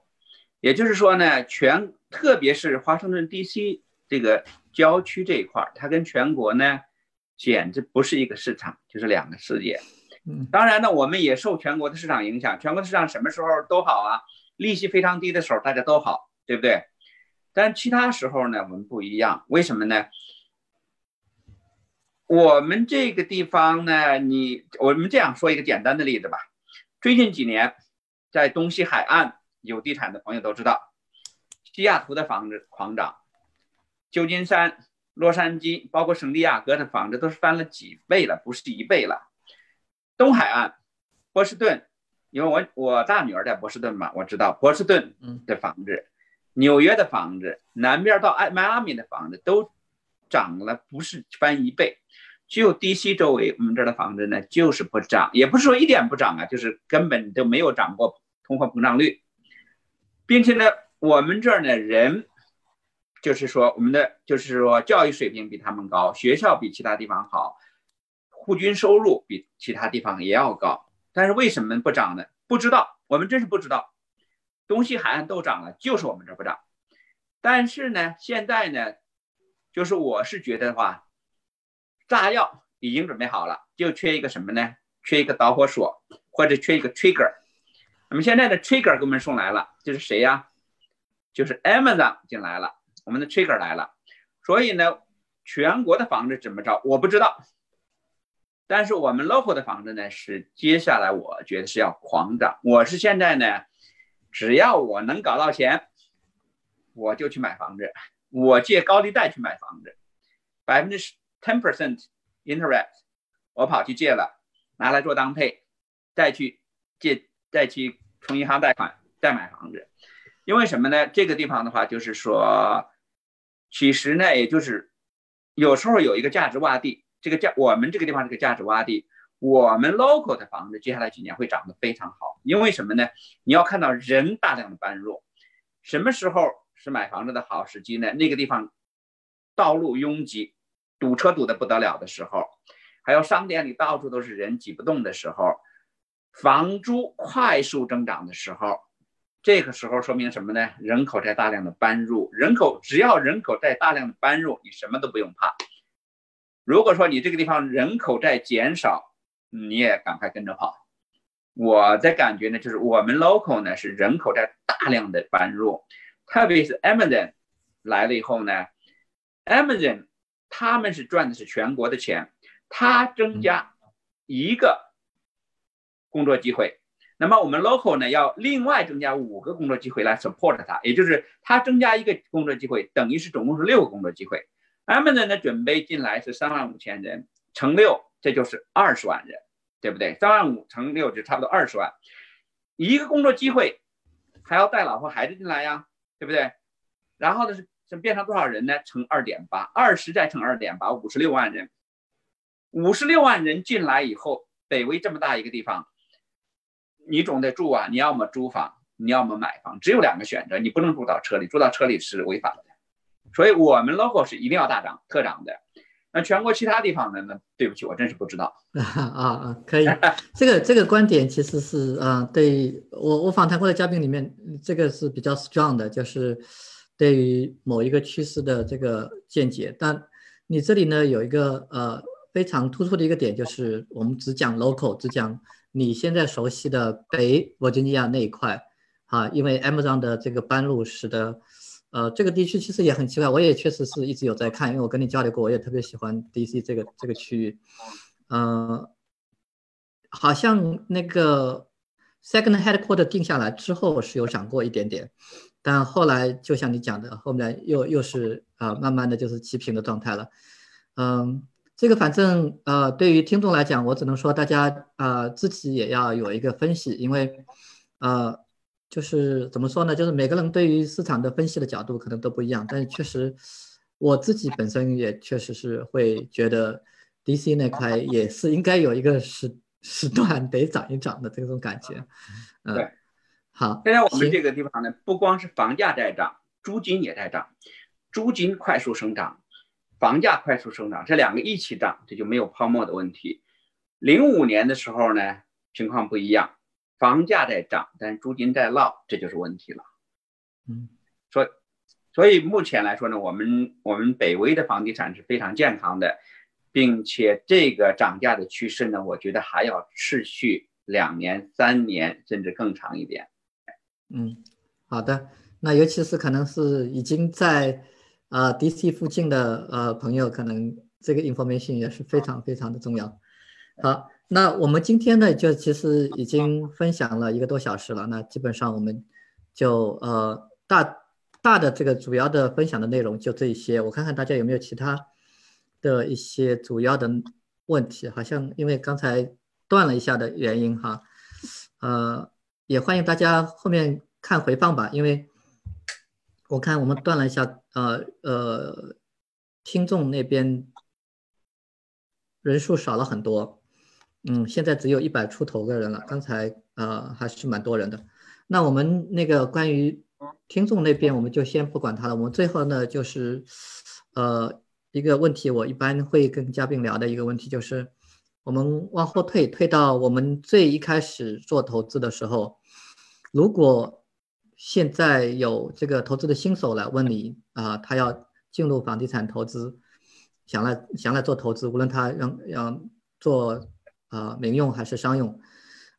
也就是说呢，全特别是华盛顿 DC 这个郊区这一块儿，它跟全国呢简直不是一个市场，就是两个世界。嗯，当然呢，我们也受全国的市场影响，全国的市场什么时候都好啊，利息非常低的时候大家都好，对不对？但其他时候呢，我们不一样，为什么呢？我们这个地方呢，你我们这样说一个简单的例子吧。最近几年，在东西海岸有地产的朋友都知道，西雅图的房子狂涨，旧金山、洛杉矶，包括圣地亚哥的房子都是翻了几倍了，不是一倍了。东海岸，波士顿，因为我我大女儿在波士顿嘛，我知道波士顿的房子，纽约的房子，南边到迈阿密的房子都涨了，不是翻一倍。只有 DC 周围，我们这儿的房子呢，就是不涨，也不是说一点不涨啊，就是根本都没有涨过通货膨胀率，并且呢，我们这儿呢人，就是说我们的就是说教育水平比他们高，学校比其他地方好，户均收入比其他地方也要高，但是为什么不涨呢？不知道，我们真是不知道，东西海岸都涨了，就是我们这儿不涨。但是呢，现在呢，就是我是觉得的话。炸药已经准备好了，就缺一个什么呢？缺一个导火索，或者缺一个 trigger。那么现在的 trigger 给我们送来了，就是谁呀？就是 Amazon 进来了，我们的 trigger 来了。所以呢，全国的房子怎么着，我不知道。但是我们 local 的房子呢，是接下来我觉得是要狂涨。我是现在呢，只要我能搞到钱，我就去买房子，我借高利贷去买房子，百分之。ten percent interest，我跑去借了，拿来做当配，再去借，再去从银行贷款，再买房子。因为什么呢？这个地方的话，就是说，其实呢，也就是有时候有一个价值洼地，这个价我们这个地方是个价值洼地，我们 local 的房子接下来几年会涨得非常好。因为什么呢？你要看到人大量的搬入，什么时候是买房子的好时机呢？那个地方道路拥挤。堵车堵得不得了的时候，还有商店里到处都是人挤不动的时候，房租快速增长的时候，这个时候说明什么呢？人口在大量的搬入，人口只要人口在大量的搬入，你什么都不用怕。如果说你这个地方人口在减少，你也赶快跟着跑。我的感觉呢，就是我们 local 呢是人口在大量的搬入，特别是 Amazon 来了以后呢，Amazon。他们是赚的是全国的钱，他增加一个工作机会，那么我们 local 呢要另外增加五个工作机会来 support 它，也就是他增加一个工作机会，等于是总共是六个工作机会。Amazon 呢准备进来是三万五千人乘六，这就是二十万人，对不对？三万五乘六就差不多二十万，一个工作机会还要带老婆孩子进来呀，对不对？然后呢是。变成多少人呢？乘二点八，二十再乘二点八，五十六万人。五十六万人进来以后，北威这么大一个地方，你总得住啊！你要么租房，你要么买房，只有两个选择，你不能住到车里，住到车里是违法的。所以我们 logo 是一定要大涨特涨的。那全国其他地方的呢？对不起，我真是不知道。啊啊，可以。这个这个观点其实是，啊，对我我访谈过的嘉宾里面，这个是比较 strong 的，就是。对于某一个趋势的这个见解，但你这里呢有一个呃非常突出的一个点，就是我们只讲 local，只讲你现在熟悉的北弗吉尼亚那一块，啊，因为 Amazon 的这个搬路使得，呃，这个地区其实也很奇怪。我也确实是一直有在看，因为我跟你交流过，我也特别喜欢 DC 这个这个区域。嗯，好像那个 Second Headquarter 定下来之后是有涨过一点点，但后来就像你讲的，后面又又是啊，慢慢的就是齐平的状态了。嗯。这个反正呃，对于听众来讲，我只能说大家呃自己也要有一个分析，因为呃就是怎么说呢，就是每个人对于市场的分析的角度可能都不一样，但是确实我自己本身也确实是会觉得 DC 那块也是应该有一个时时段得涨一涨的这种感觉。对，好。现在我们这个地方呢，不光是房价在涨，租金也在涨，租金快速生长。房价快速生长，这两个一起涨，这就没有泡沫的问题。零五年的时候呢，情况不一样，房价在涨，但租金在落，这就是问题了。嗯，所所以目前来说呢，我们我们北威的房地产是非常健康的，并且这个涨价的趋势呢，我觉得还要持续两年、三年，甚至更长一点。嗯，好的，那尤其是可能是已经在。啊，DC 附近的呃朋友，可能这个 information 也是非常非常的重要。好，那我们今天呢，就其实已经分享了一个多小时了。那基本上我们就呃大大的这个主要的分享的内容就这一些。我看看大家有没有其他的一些主要的问题。好像因为刚才断了一下的原因哈，呃，也欢迎大家后面看回放吧，因为。我看我们断了一下，呃呃，听众那边人数少了很多，嗯，现在只有一百出头个人了。刚才呃还是蛮多人的。那我们那个关于听众那边，我们就先不管他了。我们最后呢，就是呃一个问题，我一般会跟嘉宾聊的一个问题，就是我们往后退，退到我们最一开始做投资的时候，如果。现在有这个投资的新手来问你啊，他要进入房地产投资，想来想来做投资，无论他让要做啊民用还是商用，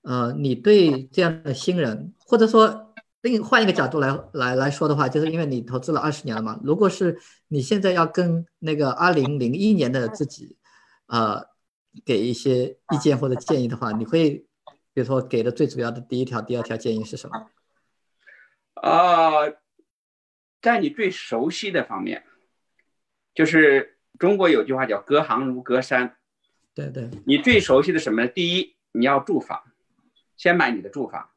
呃，你对这样的新人，或者说另换一个角度来来来说的话，就是因为你投资了二十年了嘛，如果是你现在要跟那个二零零一年的自己，呃，给一些意见或者建议的话，你会比如说给的最主要的第一条、第二条建议是什么？啊，在你最熟悉的方面，就是中国有句话叫“隔行如隔山”。对对，你最熟悉的什么？第一，你要住房，先买你的住房。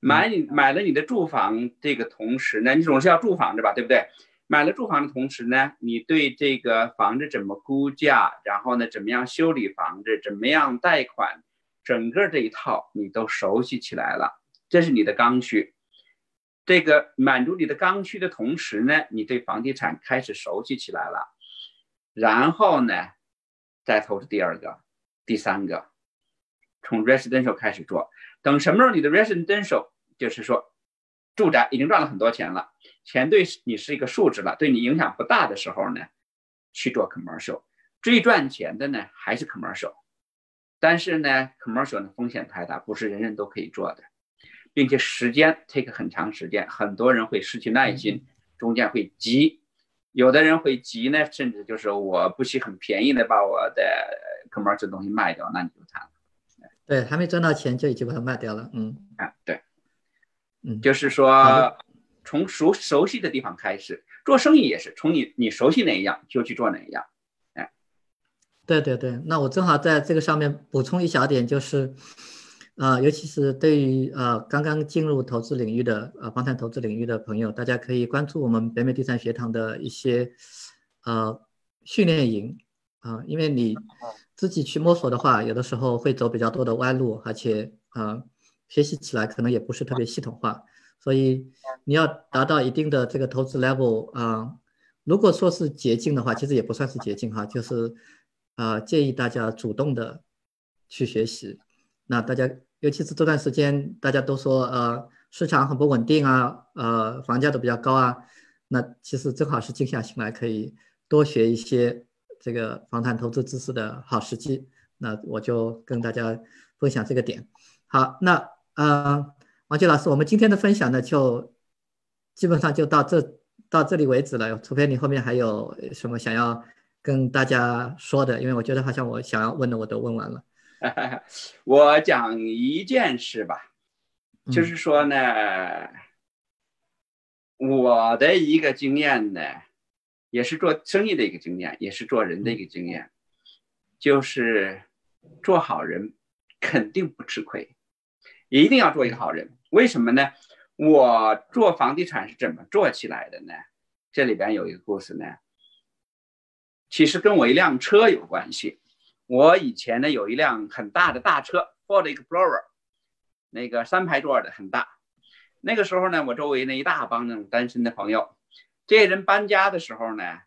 买你买了你的住房，这个同时呢，你总是要住房子吧，对不对？买了住房的同时呢，你对这个房子怎么估价，然后呢，怎么样修理房子，怎么样贷款，整个这一套你都熟悉起来了，这是你的刚需。这个满足你的刚需的同时呢，你对房地产开始熟悉起来了，然后呢，再投资第二个、第三个，从 residential 开始做。等什么时候你的 residential 就是说住宅已经赚了很多钱了，钱对你是一个数值了，对你影响不大的时候呢，去做 commercial。最赚钱的呢还是 commercial，但是呢 commercial 的风险太大，不是人人都可以做的。并且时间 take 很长时间，很多人会失去耐心，中间会急，有的人会急呢，甚至就是我不惜很便宜的把我的 commercial 东西卖掉，那你就惨了。对，还没赚到钱就已经把它卖掉了。嗯，啊，对，嗯，就是说从熟熟悉的地方开始做生意也是从你你熟悉哪一样就去做哪一样。哎，对对对，那我正好在这个上面补充一小点就是。啊，尤其是对于呃刚刚进入投资领域的呃房产投资领域的朋友，大家可以关注我们北美地产学堂的一些呃训练营啊，因为你自己去摸索的话，有的时候会走比较多的弯路，而且啊学习起来可能也不是特别系统化，所以你要达到一定的这个投资 level 啊，如果说是捷径的话，其实也不算是捷径哈，就是啊建议大家主动的去学习。那大家，尤其是这段时间，大家都说，呃，市场很不稳定啊，呃，房价都比较高啊。那其实正好是静下心来，可以多学一些这个房产投资知识的好时机。那我就跟大家分享这个点。好，那呃，王杰老师，我们今天的分享呢，就基本上就到这到这里为止了，除非你后面还有什么想要跟大家说的，因为我觉得好像我想要问的我都问完了。我讲一件事吧，就是说呢，我的一个经验呢，也是做生意的一个经验，也是做人的一个经验，就是做好人肯定不吃亏，一定要做一个好人。为什么呢？我做房地产是怎么做起来的呢？这里边有一个故事呢，其实跟我一辆车有关系。我以前呢有一辆很大的大车，Ford Explorer，那个三排座的很大。那个时候呢，我周围那一大帮那种单身的朋友，这些人搬家的时候呢，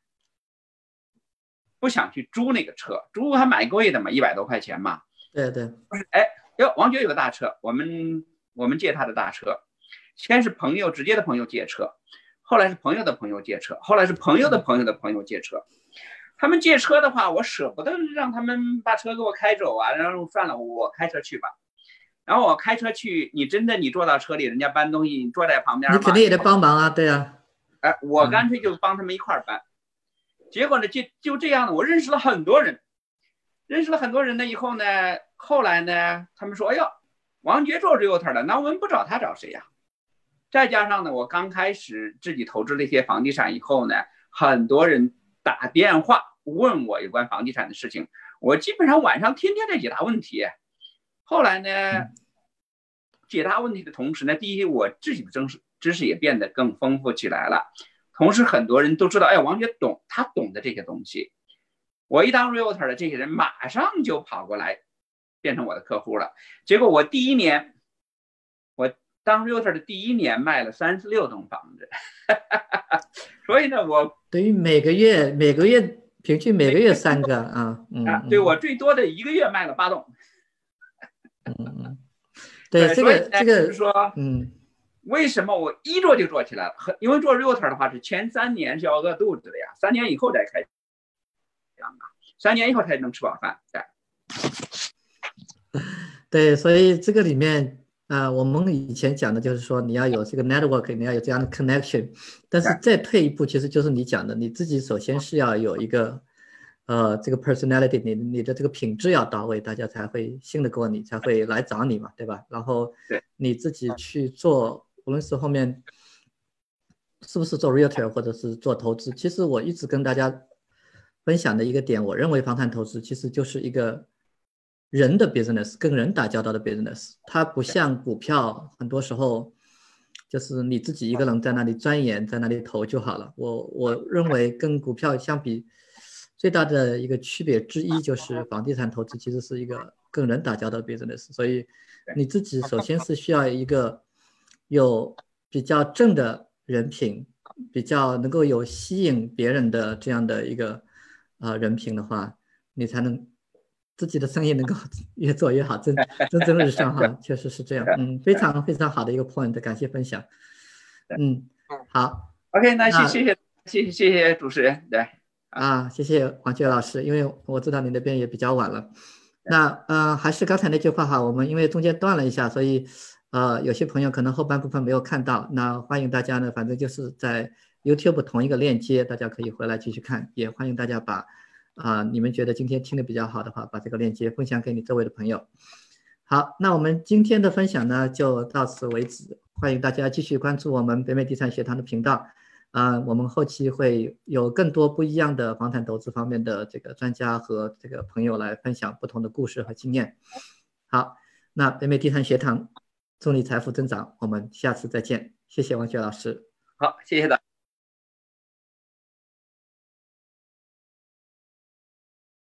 不想去租那个车，租还蛮贵的嘛，一百多块钱嘛。对对。哎，哟，王爵有个大车，我们我们借他的大车。先是朋友直接的朋友借车，后来是朋友的朋友借车，后来是朋友的朋友的朋友借车。他们借车的话，我舍不得让他们把车给我开走啊，然后算了，我开车去吧。然后我开车去，你真的你坐到车里，人家搬东西，你坐在旁边，你肯定也得帮忙啊，对啊。哎，我干脆就帮他们一块儿搬。结果呢，就就这样的，我认识了很多人，认识了很多人呢以后呢，后来呢，他们说，哎呦，王杰做 realtor 了，那我们不找他找谁呀？再加上呢，我刚开始自己投资了一些房地产以后呢，很多人。打电话问我有关房地产的事情，我基本上晚上天天在解答问题。后来呢，解答问题的同时呢，第一我自己的知识知识也变得更丰富起来了，同时很多人都知道，哎，王姐懂，他懂得这些东西。我一当 realtor 的这些人马上就跑过来，变成我的客户了。结果我第一年，我当 realtor 的第一年卖了三十六栋房子。所以呢，我等于每个月每个月平均每个月三个啊，嗯，对我最多的一个月卖了八栋。嗯嗯，对这个这个是说，嗯，为什么我一做就做起来了？因为做 realtor 的话是前三年是要饿肚子的呀，三年以后再开啊，三年以后才能吃饱饭。对，对，所以这个里面。啊，我们以前讲的就是说，你要有这个 network，你要有这样的 connection。但是再退一步，其实就是你讲的，你自己首先是要有一个，呃，这个 personality，你你的这个品质要到位，大家才会信得过你，才会来找你嘛，对吧？然后你自己去做，无论是后面是不是做 realtor 或者是做投资，其实我一直跟大家分享的一个点，我认为房产投资其实就是一个。人的 business 跟人打交道的 business，它不像股票，很多时候就是你自己一个人在那里钻研，在那里投就好了。我我认为跟股票相比，最大的一个区别之一就是房地产投资其实是一个跟人打交道的 business，所以你自己首先是需要一个有比较正的人品，比较能够有吸引别人的这样的一个呃人品的话，你才能。自己的生意能够 越做越好，蒸蒸蒸日上 哈，确实是这样。嗯，非常非常好的一个 point，感谢分享。嗯，好，OK，那谢谢谢谢谢谢主持人，对啊，谢谢黄杰老师，因为我知道你那边也比较晚了。那呃，还是刚才那句话哈，我们因为中间断了一下，所以呃，有些朋友可能后半部分没有看到。那欢迎大家呢，反正就是在 YouTube 同一个链接，大家可以回来继续看，也欢迎大家把。啊，你们觉得今天听的比较好的话，把这个链接分享给你周围的朋友。好，那我们今天的分享呢就到此为止，欢迎大家继续关注我们北美地产学堂的频道。啊，我们后期会有更多不一样的房产投资方面的这个专家和这个朋友来分享不同的故事和经验。好，那北美地产学堂，祝你财富增长，我们下次再见，谢谢王雪老师。好，谢谢的。